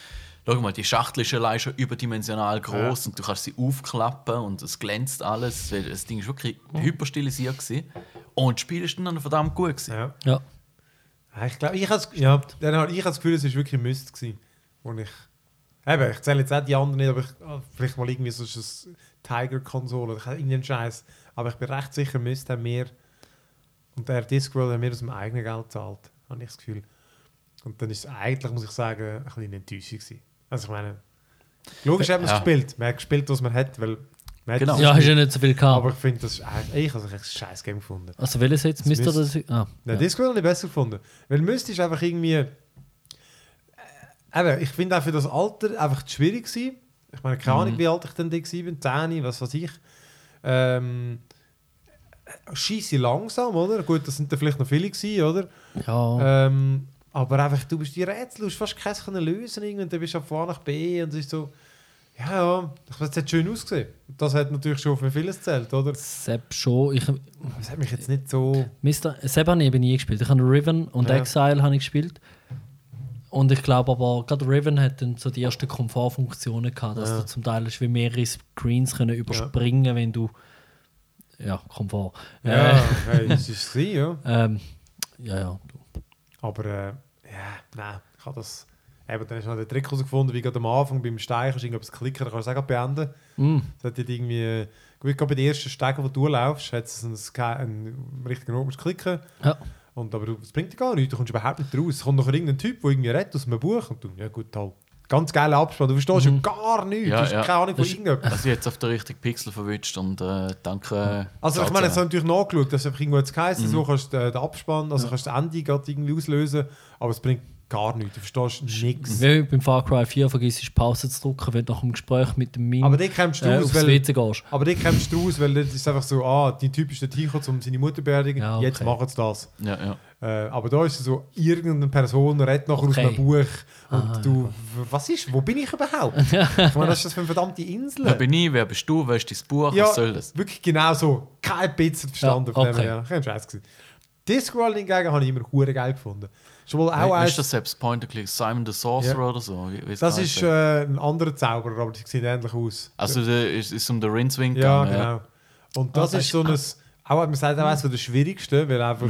Speaker 3: schau mal, die Schachtel ist allein schon überdimensional groß und du kannst sie aufklappen und es glänzt alles, weil das Ding ist wirklich hyperstilisiert gewesen. und das Spiel ist dann noch verdammt gut gewesen.
Speaker 2: ja.
Speaker 1: Ja.
Speaker 2: Ja, Ich glaube, ich habe ja, dann ich das Gefühl, es war wirklich Mist gewesen, wo ich eben, ich zähle jetzt auch die anderen nicht, aber ich, ah, vielleicht mal irgendwie so eine Tiger-Konsole oder irgendeinen Scheiß. Aber ich bin recht sicher, Mist haben wir und der Discworld haben wir aus dem eigenen Geld gezahlt, habe ich das Gefühl. Und dann ist es eigentlich, muss ich sagen, ein bisschen eine Enttäuschung gewesen. Also ich meine, logisch haben wir es
Speaker 3: Ja.
Speaker 2: gespielt, man hat gespielt, was man hat, weil man hat
Speaker 3: Genau.
Speaker 1: Ja, hast ja nicht so viel gehabt.
Speaker 2: aber ich finde, das ist eigentlich, ich habe es echt ein scheiß Game gefunden.
Speaker 1: also welches jetzt?
Speaker 2: Das
Speaker 1: Müsste
Speaker 2: Mist.
Speaker 1: das... Ah,
Speaker 2: Nein,
Speaker 1: ja.
Speaker 2: Discworld habe ich besser gefunden. Weil Myst ist einfach irgendwie. Äh, eben, ich finde auch für das Alter einfach zu schwierig gewesen. Ich meine, keine Ahnung, wie alt ich denn da war, 10, was weiß ich. Ähm, Scheisse langsam, oder? Gut, das sind dann vielleicht noch viele gewesen, oder?
Speaker 1: ja.
Speaker 2: Ähm, aber einfach, du bist die Rätsel, du hast fast keins können lösen und dann bist du von A nach B und es ist so. Ja, ja, das hat schön ausgesehen. Das hat natürlich schon für vieles gezählt, oder?
Speaker 1: Sepp schon. Ich,
Speaker 2: Das hat mich jetzt nicht so.
Speaker 1: Mr. Sepp habe ich eben nie gespielt. Ich habe Riven und
Speaker 2: Ja.
Speaker 1: Exile habe ich gespielt. Und ich glaube aber, gerade Riven hat dann so die ersten Komfortfunktionen gehabt, dass
Speaker 2: Ja.
Speaker 1: du zum Teil wie mehrere Screens können überspringen, wenn du ja Komfort.
Speaker 2: Ja,
Speaker 1: Äh,
Speaker 2: hey, das ist es, gewesen, ja. *laughs*
Speaker 1: ähm, ja, ja.
Speaker 2: Aber äh, ja, nein, ich habe das. Eben, dann hast du noch den Trick herausgefunden, wie gerade am Anfang beim Steigen kannst du irgendwas klicken, dann kannst du es auch beenden.
Speaker 1: Mm.
Speaker 2: Das hat jetzt irgendwie, gut, bei den ersten Stegen, wo du laufst, hat es einen, einen richtigen Ort, musst klicken.
Speaker 1: Ja.
Speaker 2: Und, aber es bringt dir gar nichts, du kommst überhaupt nicht raus. Es kommt noch irgendein Typ, der irgendwie redet aus einem Buch und du, ja gut, halt. Ganz geiler Abspann, du verstehst ja gar nichts,
Speaker 3: Ja,
Speaker 2: du hast
Speaker 3: ja.
Speaker 2: keine Ahnung von
Speaker 1: ist-
Speaker 2: irgendetwas.
Speaker 3: Also jetzt auf den richtigen Pixel verwünscht und äh, danke.
Speaker 2: Also ich meine,
Speaker 3: äh,
Speaker 2: es hat natürlich nachgeschaut, dass einfach irgendwo jetzt geheißen,
Speaker 3: Mhm.
Speaker 2: so kannst du den, den Abspann, also kannst du das Ende gerade irgendwie auslösen, aber es bringt gar nichts, du verstehst nichts.
Speaker 1: Wie beim Far Cry 4 vergisst du Pause zu drücken, wenn du nach dem Gespräch mit dem Ming
Speaker 2: Aber die kommst du
Speaker 1: äh,
Speaker 2: raus, weil,
Speaker 1: WC gehst.
Speaker 2: aber die kommst du raus, weil das ist einfach so, ah, die Typ ist dort hingekommen, um seine Mutter zu beerdigen,
Speaker 1: Ja, okay.
Speaker 2: jetzt machen sie das.
Speaker 3: Ja, ja.
Speaker 2: Äh, aber da ist es so, irgendeine Person redet nachher aus
Speaker 1: Okay.
Speaker 2: einem Buch und
Speaker 1: Ah,
Speaker 2: du, w- was ist, wo bin ich überhaupt? ich meine, was ist das für eine verdammte Insel?
Speaker 3: Wer bin ich? Wer bist du? Wer ist dein Buch?
Speaker 2: Ja,
Speaker 3: Was soll das?
Speaker 2: wirklich genau so. Kein bisschen verstanden.
Speaker 1: Ja,
Speaker 2: von dem
Speaker 1: okay.
Speaker 2: her. Kein Scheiß gewesen. Discworld hingegen habe ich immer hure geil gefunden. Ist wohl auch
Speaker 3: Ist
Speaker 2: eins,
Speaker 3: das selbst Point and Click Simon the Sorcerer
Speaker 2: Ja.
Speaker 3: oder so? Wie,
Speaker 2: das ist äh, ein anderer Zauberer, aber die sehen ähnlich aus.
Speaker 3: also der ist, ist um den Rindswing
Speaker 2: ja, genau. Und das
Speaker 1: Ah,
Speaker 2: ist so ein, auch, man sagt auch eines der schwierigsten, weil einfach,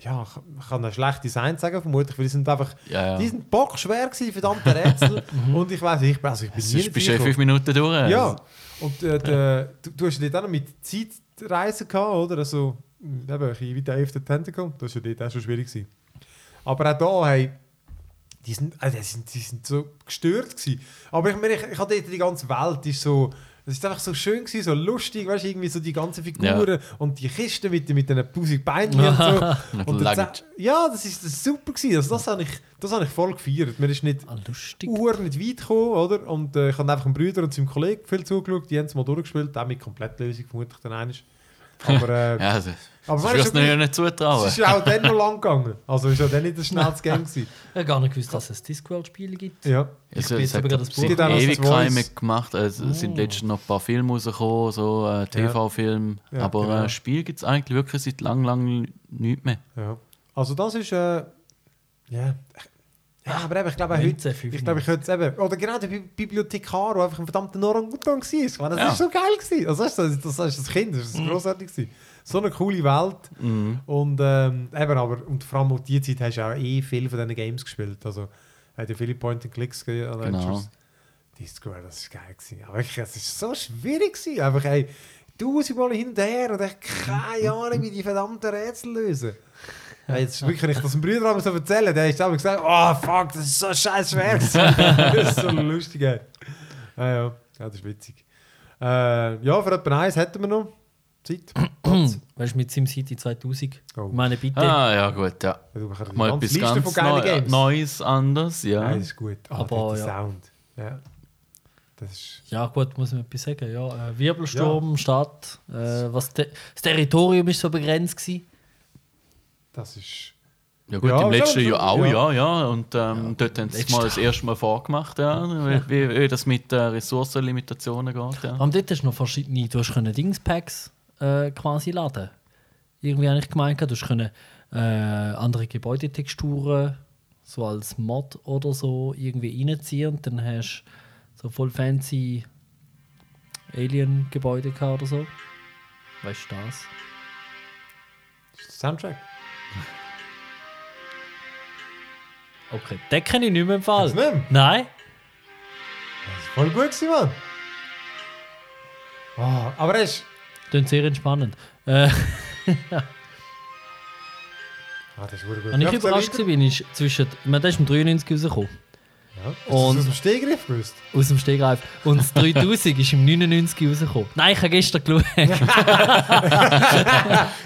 Speaker 2: ja, ich- ich kann ein schlechtes Design sagen, vermutlich, weil die sind einfach,
Speaker 3: Ja, ja.
Speaker 2: die sind bockschwer gewesen, die verdammten Rätsel. *laughs* und ich weiß ich, also ich bin nie
Speaker 3: bist du in
Speaker 2: sicher.
Speaker 3: fünf Minuten durch.
Speaker 2: Ja, und äh, der, du, du hast ja dort auch noch mit Zeitreisen gehabt, oder? Also, eben, bisschen wie der the Tentacle, das war ja dort auch schon schwierig. Gewesen. Aber auch da, hey, die sind, äh, die sind, die sind so gestört gewesen. Aber ich meine, ich, ich hatte die ganze Welt, die ist so, Es ist einfach so schön gewesen, so lustig, weißt du, irgendwie so die ganzen Figuren und die Kisten mit, mit den tausend Beinchen und so. *laughs* Und. Ze- ja, das ist, das ist super gewesen. Also das habe ich, das habe ich voll gefeiert. Mir ist nicht
Speaker 1: Ah, lustig.
Speaker 2: Uhr nicht weit gekommen, oder? Und äh, ich habe einfach einem Bruder und seinem Kollegen viel zugeschaut, die haben es mal durchgespielt, auch mit Komplettlösung vermutlich dann einiges. Aber, äh, *laughs*
Speaker 3: Ja, also,
Speaker 2: aber
Speaker 3: das
Speaker 2: ist
Speaker 3: du ja
Speaker 2: ja,
Speaker 3: nicht zutrauen.
Speaker 2: es ist ja auch dann noch lang gegangen. Also ist ja dann nicht das schnellste *laughs* Game gewesen.
Speaker 1: Ich habe gar nicht gewusst, dass es Discworld-Spiele gibt.
Speaker 2: Ja.
Speaker 1: Ich
Speaker 3: Es,
Speaker 1: bin jetzt eben gerade das
Speaker 2: Buch- auch noch
Speaker 3: ewig keine mehr gemacht. Also, Es sind letztens noch ein paar Filme rausgekommen, so äh, TV-Filme.
Speaker 2: Ja,
Speaker 3: aber
Speaker 2: genau.
Speaker 3: äh, Spiel gibt es eigentlich wirklich seit lang, lang nicht mehr.
Speaker 2: Ja. Also das ist, äh, ja. Ja, aber eben, ich glaube auch heute,
Speaker 1: 1995.
Speaker 2: ich glaube, ich könnte eben, oder genau der Bi- Bibliothekar, der einfach ein verdammter Orangutan war. Ich Das
Speaker 3: Ja.
Speaker 2: ist so geil gewesen. Also das ist das, das, ist das Kind, das ist großartig gewesen. So eine coole Welt.
Speaker 3: Mhm.
Speaker 2: Und ähm, eben, aber, und vor allem auf die Zeit hast du auch eh viele von diesen Games gespielt. Also, hat ja viele Point-and-Clicks gegeben.
Speaker 3: Genau.
Speaker 2: Das war geil. Gewesen. Aber wirklich, es war so schwierig. Gewesen. Einfach, ey, tausendmal hin und her und ich keine Ahnung, wie die verdammten Rätsel lösen. Ja, jetzt wirklich, wenn ich das dem Bruder so erzähle, der ist immer gesagt, oh fuck, das ist so scheiß schwer. gewesen.» *laughs* das ist so lustig. Ey. Ja, ja, ja, das ist witzig. Äh, ja, für etwa eins hätten wir noch Zeit. *clears throat*
Speaker 1: Weißt du, mit SimCity 2000?
Speaker 2: Oh.
Speaker 1: Ich meine, bitte.
Speaker 3: Ah, ja, gut, ja.
Speaker 2: Du hast eine
Speaker 3: Mal etwas ganz Neu
Speaker 2: Games.
Speaker 3: Neues, anders, ja.
Speaker 2: Nein, das ist gut. Ah,
Speaker 1: Aber,
Speaker 2: der
Speaker 1: ja.
Speaker 2: Sound. Ja. Das ist...
Speaker 1: Ja, gut, muss man etwas sagen. Ja, äh, Wirbelsturm, Stadt. Äh, was te das Territorium ist so begrenzt. Gewesen.
Speaker 2: Das ist...
Speaker 3: Ja gut,
Speaker 2: Ja,
Speaker 3: im letzten Jahr auch,
Speaker 2: ja.
Speaker 3: ja, ja. Und ähm, dort haben sie es mal das erste Mal vorgemacht, ja. Wie, wie, wie das mit äh, Ressourcenlimitationen geht, ja.
Speaker 1: Und dort hast du noch verschiedene, du hast können Dingspacks äh, quasi laden. Irgendwie habe ich gemeint, du hast können äh, andere Gebäudetexturen so als Mod oder so irgendwie reinziehen und dann hast du so voll fancy Alien-Gebäude gehabt oder so. Weißt du das?
Speaker 2: das ist der Soundtrack.
Speaker 1: Okay, den kenne ich nicht mehr im Fall.
Speaker 2: Du nicht mehr?
Speaker 1: Nein?
Speaker 2: Das ist voll gut gewesen, Mann. Ah, aber er ist...
Speaker 1: Klingt sehr entspannend. Äh, *laughs*
Speaker 2: Ah, das ist gut.
Speaker 1: und ich überrascht war, ist zwischen. Meine, der ist im 93 rausgekommen.
Speaker 2: Ja.
Speaker 1: Und-
Speaker 2: das aus dem Stegreif gewusst?
Speaker 1: Aus dem Stegreif. Und das *laughs* 3000 ist im 99 rausgekommen. Nein, ich habe gestern geschaut. *laughs*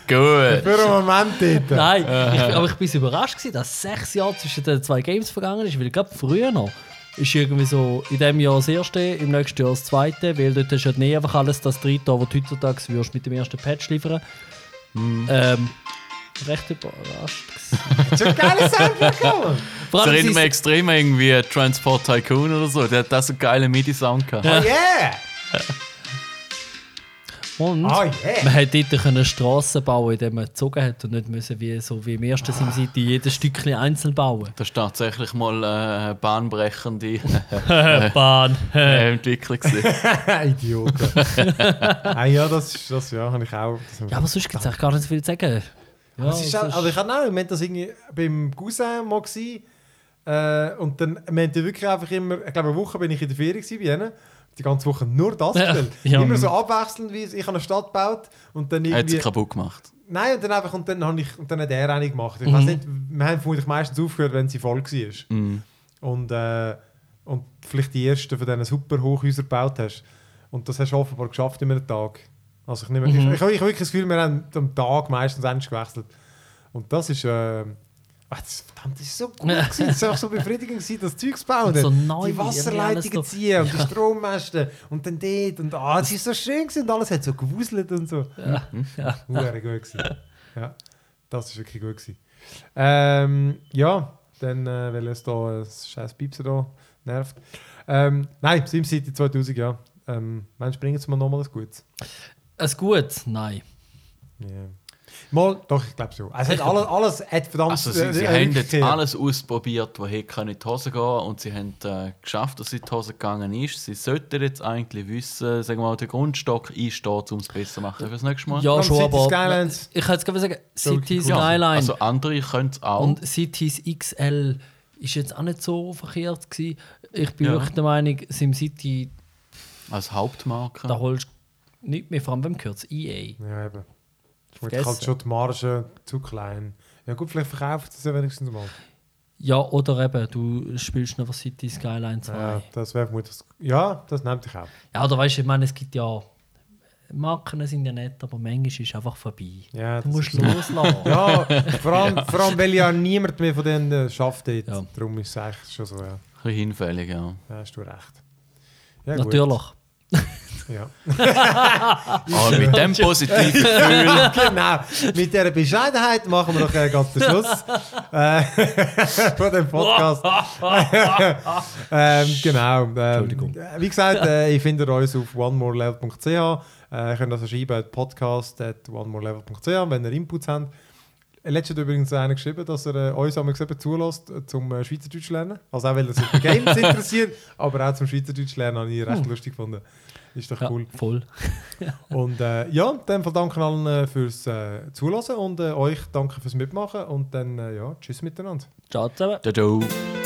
Speaker 3: Gut.
Speaker 2: Für einen Moment dort.
Speaker 1: Nein, ich, aber ich bin so überrascht, gewesen, dass sechs Jahre zwischen den zwei Games vergangen ist, weil gerade früher noch ist irgendwie so in diesem Jahr das erste, im nächsten Jahr das zweite, weil dort hast du ja nicht einfach alles das dritte, was du heutzutage wirst mit dem ersten Patch liefern. Ähm, recht überrascht. gewesen.
Speaker 2: So ein Soundtrack, Mann. *laughs*
Speaker 1: Vor
Speaker 3: Das
Speaker 1: allem,
Speaker 3: erinnert
Speaker 1: sie-
Speaker 3: mich extrem irgendwie Transport Tycoon oder so. Der hat das so geilen MIDI-Sound gehabt.
Speaker 2: Oh yeah! *laughs*
Speaker 1: und
Speaker 2: Oh
Speaker 1: man
Speaker 2: yeah!
Speaker 1: hat dort können Strassen bauen, indem man gezogen hat und nicht müssen wie, so wie im ersten SimCity jedes Stückchen einzeln bauen.
Speaker 3: Das ist tatsächlich mal äh, eine bahnbrechende *laughs*
Speaker 1: Bahn. *laughs*
Speaker 3: äh, Entwicklung.
Speaker 2: Idioten. ah, ja, das ist das, ja, habe ich auch. Habe
Speaker 1: Ja, aber sonst gibt es eigentlich gar nicht so viel zu sagen. Ja,
Speaker 2: also ich hatte auch, wir haben das irgendwie beim Cousin mal gewesen, äh, und dann, wir haben die wirklich einfach immer, ich glaube eine Woche bin ich in der Ferien gewesen bei ihnen, die ganze Woche nur das
Speaker 1: Ja, ja.
Speaker 2: Immer so abwechselnd, wie ich habe eine Stadt gebaut und dann
Speaker 3: Hat sie
Speaker 2: irgendwie...
Speaker 3: kaputt gemacht.
Speaker 2: Nein, und dann einfach, und dann, habe ich, und dann hat er eine gemacht. Ich
Speaker 1: Mhm.
Speaker 2: weiß nicht, wir haben vermutlich meistens aufgehört, wenn sie voll war.
Speaker 3: Mhm.
Speaker 2: Und, äh, und vielleicht die ersten von diesen super Hochhäusern gebaut hast. Und das hast du offenbar geschafft in einem Tag. Also ich, nehme,
Speaker 1: Mhm.
Speaker 2: ich, ich, ich habe wirklich das Gefühl, wir haben am Tag meistens endlich gewechselt. Und das ist... Äh, ah, das, verdammt, das ist so gut *laughs* gewesen. Das war einfach so befriedigend, gewesen, das Zeug zu bauen.
Speaker 1: So neu,
Speaker 2: die Wasserleitungen ziehen und die Strommasten und dann dort. Und ah, es ist so schön gewesen und alles hat so gewuselt und so.
Speaker 1: Ja.
Speaker 2: Hure gut gewesen. Ja, das ist wirklich gut gewesen. Ähm, ja, dann, äh, weil es da ein scheiß Piepsen da nervt. Ähm, nein, SimCity 2000, ja. Ähm, meinst du, bringen sie mir nochmal ein Gutes?
Speaker 1: Ein gut? Nein.
Speaker 2: Ja. Mal, doch, ich glaube so. Es hat alles, alles hat verdammt
Speaker 3: Also sie, sie
Speaker 2: äh,
Speaker 3: haben
Speaker 2: wirklich-
Speaker 3: jetzt alles ausprobiert, was hätte in die Hose gehen und sie haben äh, geschafft, dass es in die Hose gegangen ist. Sie sollten jetzt eigentlich wissen, sagen wir mal, der Grundstock einsteht, um es besser zu machen fürs nächste Mal.
Speaker 1: Ja,
Speaker 2: Und
Speaker 1: schon,
Speaker 2: City
Speaker 1: aber.
Speaker 2: Skylines.
Speaker 1: Ich jetzt gerade sagen, Cities
Speaker 2: cool.
Speaker 1: Skyline
Speaker 3: Also andere können es auch.
Speaker 1: und Cities XL ist jetzt auch nicht so verkehrt gewesen. Ich bin
Speaker 3: Ja.
Speaker 1: wirklich der Meinung, SimCity,
Speaker 3: als Hauptmarke.
Speaker 1: da holst du nicht mehr, vor allem beim Kürz EA.
Speaker 2: Ja, eben. Ich
Speaker 1: Vergessen.
Speaker 2: halt schon die Marge zu klein. Ja gut, vielleicht verkauft sie es ja wenigstens mal.
Speaker 1: Ja, oder eben, du spielst Never City Skyline 2.
Speaker 2: Ja,
Speaker 1: Ja,
Speaker 2: das wäre vermutlich. Ja, das nimmt dich auch.
Speaker 1: oder weißt du, ich meine, es gibt ja. Marken sind ja nett, aber manchmal ist es einfach vorbei.
Speaker 2: Ja,
Speaker 1: du
Speaker 2: das
Speaker 1: musst loslassen. *laughs*
Speaker 2: Ja, vor allem, *laughs* vor allem, weil ja niemand mehr von denen äh, schafft dort.
Speaker 1: Ja.
Speaker 2: Darum ist es eigentlich schon so, ja.
Speaker 3: Ein bisschen hinfällig, ja.
Speaker 2: Da hast du recht. Ja, gut.
Speaker 1: Natürlich.
Speaker 2: Ja. *laughs*
Speaker 3: Ah, mit dem positiven Gefühl. *laughs*
Speaker 2: genau. Mit dieser Bescheidenheit machen wir noch äh, ganz den Schluss *laughs* äh, von dem Podcast. ähm, genau. Ähm,
Speaker 1: Entschuldigung.
Speaker 2: äh, Wie gesagt, äh, ihr findet uns auf onemorelevel.ch. Äh, ihr könnt also schreiben, podcast at onemorelevel.ch, wenn ihr Inputs habt. Letztens hat übrigens einer geschrieben, dass er äh, uns einmal zulässt äh, zum äh, Schweizerdeutsch lernen. Also auch, weil er sich für Games interessiert, aber auch zum Schweizerdeutsch lernen habe ich recht lustig gefunden. Ist doch
Speaker 1: Ja,
Speaker 2: cool.
Speaker 1: voll. *laughs*
Speaker 2: Und äh, ja, dann danke allen äh, fürs äh, Zuhören und äh, euch danke fürs Mitmachen und dann äh, ja, tschüss miteinander.
Speaker 1: Ciao zusammen.
Speaker 3: Ciao, ciao.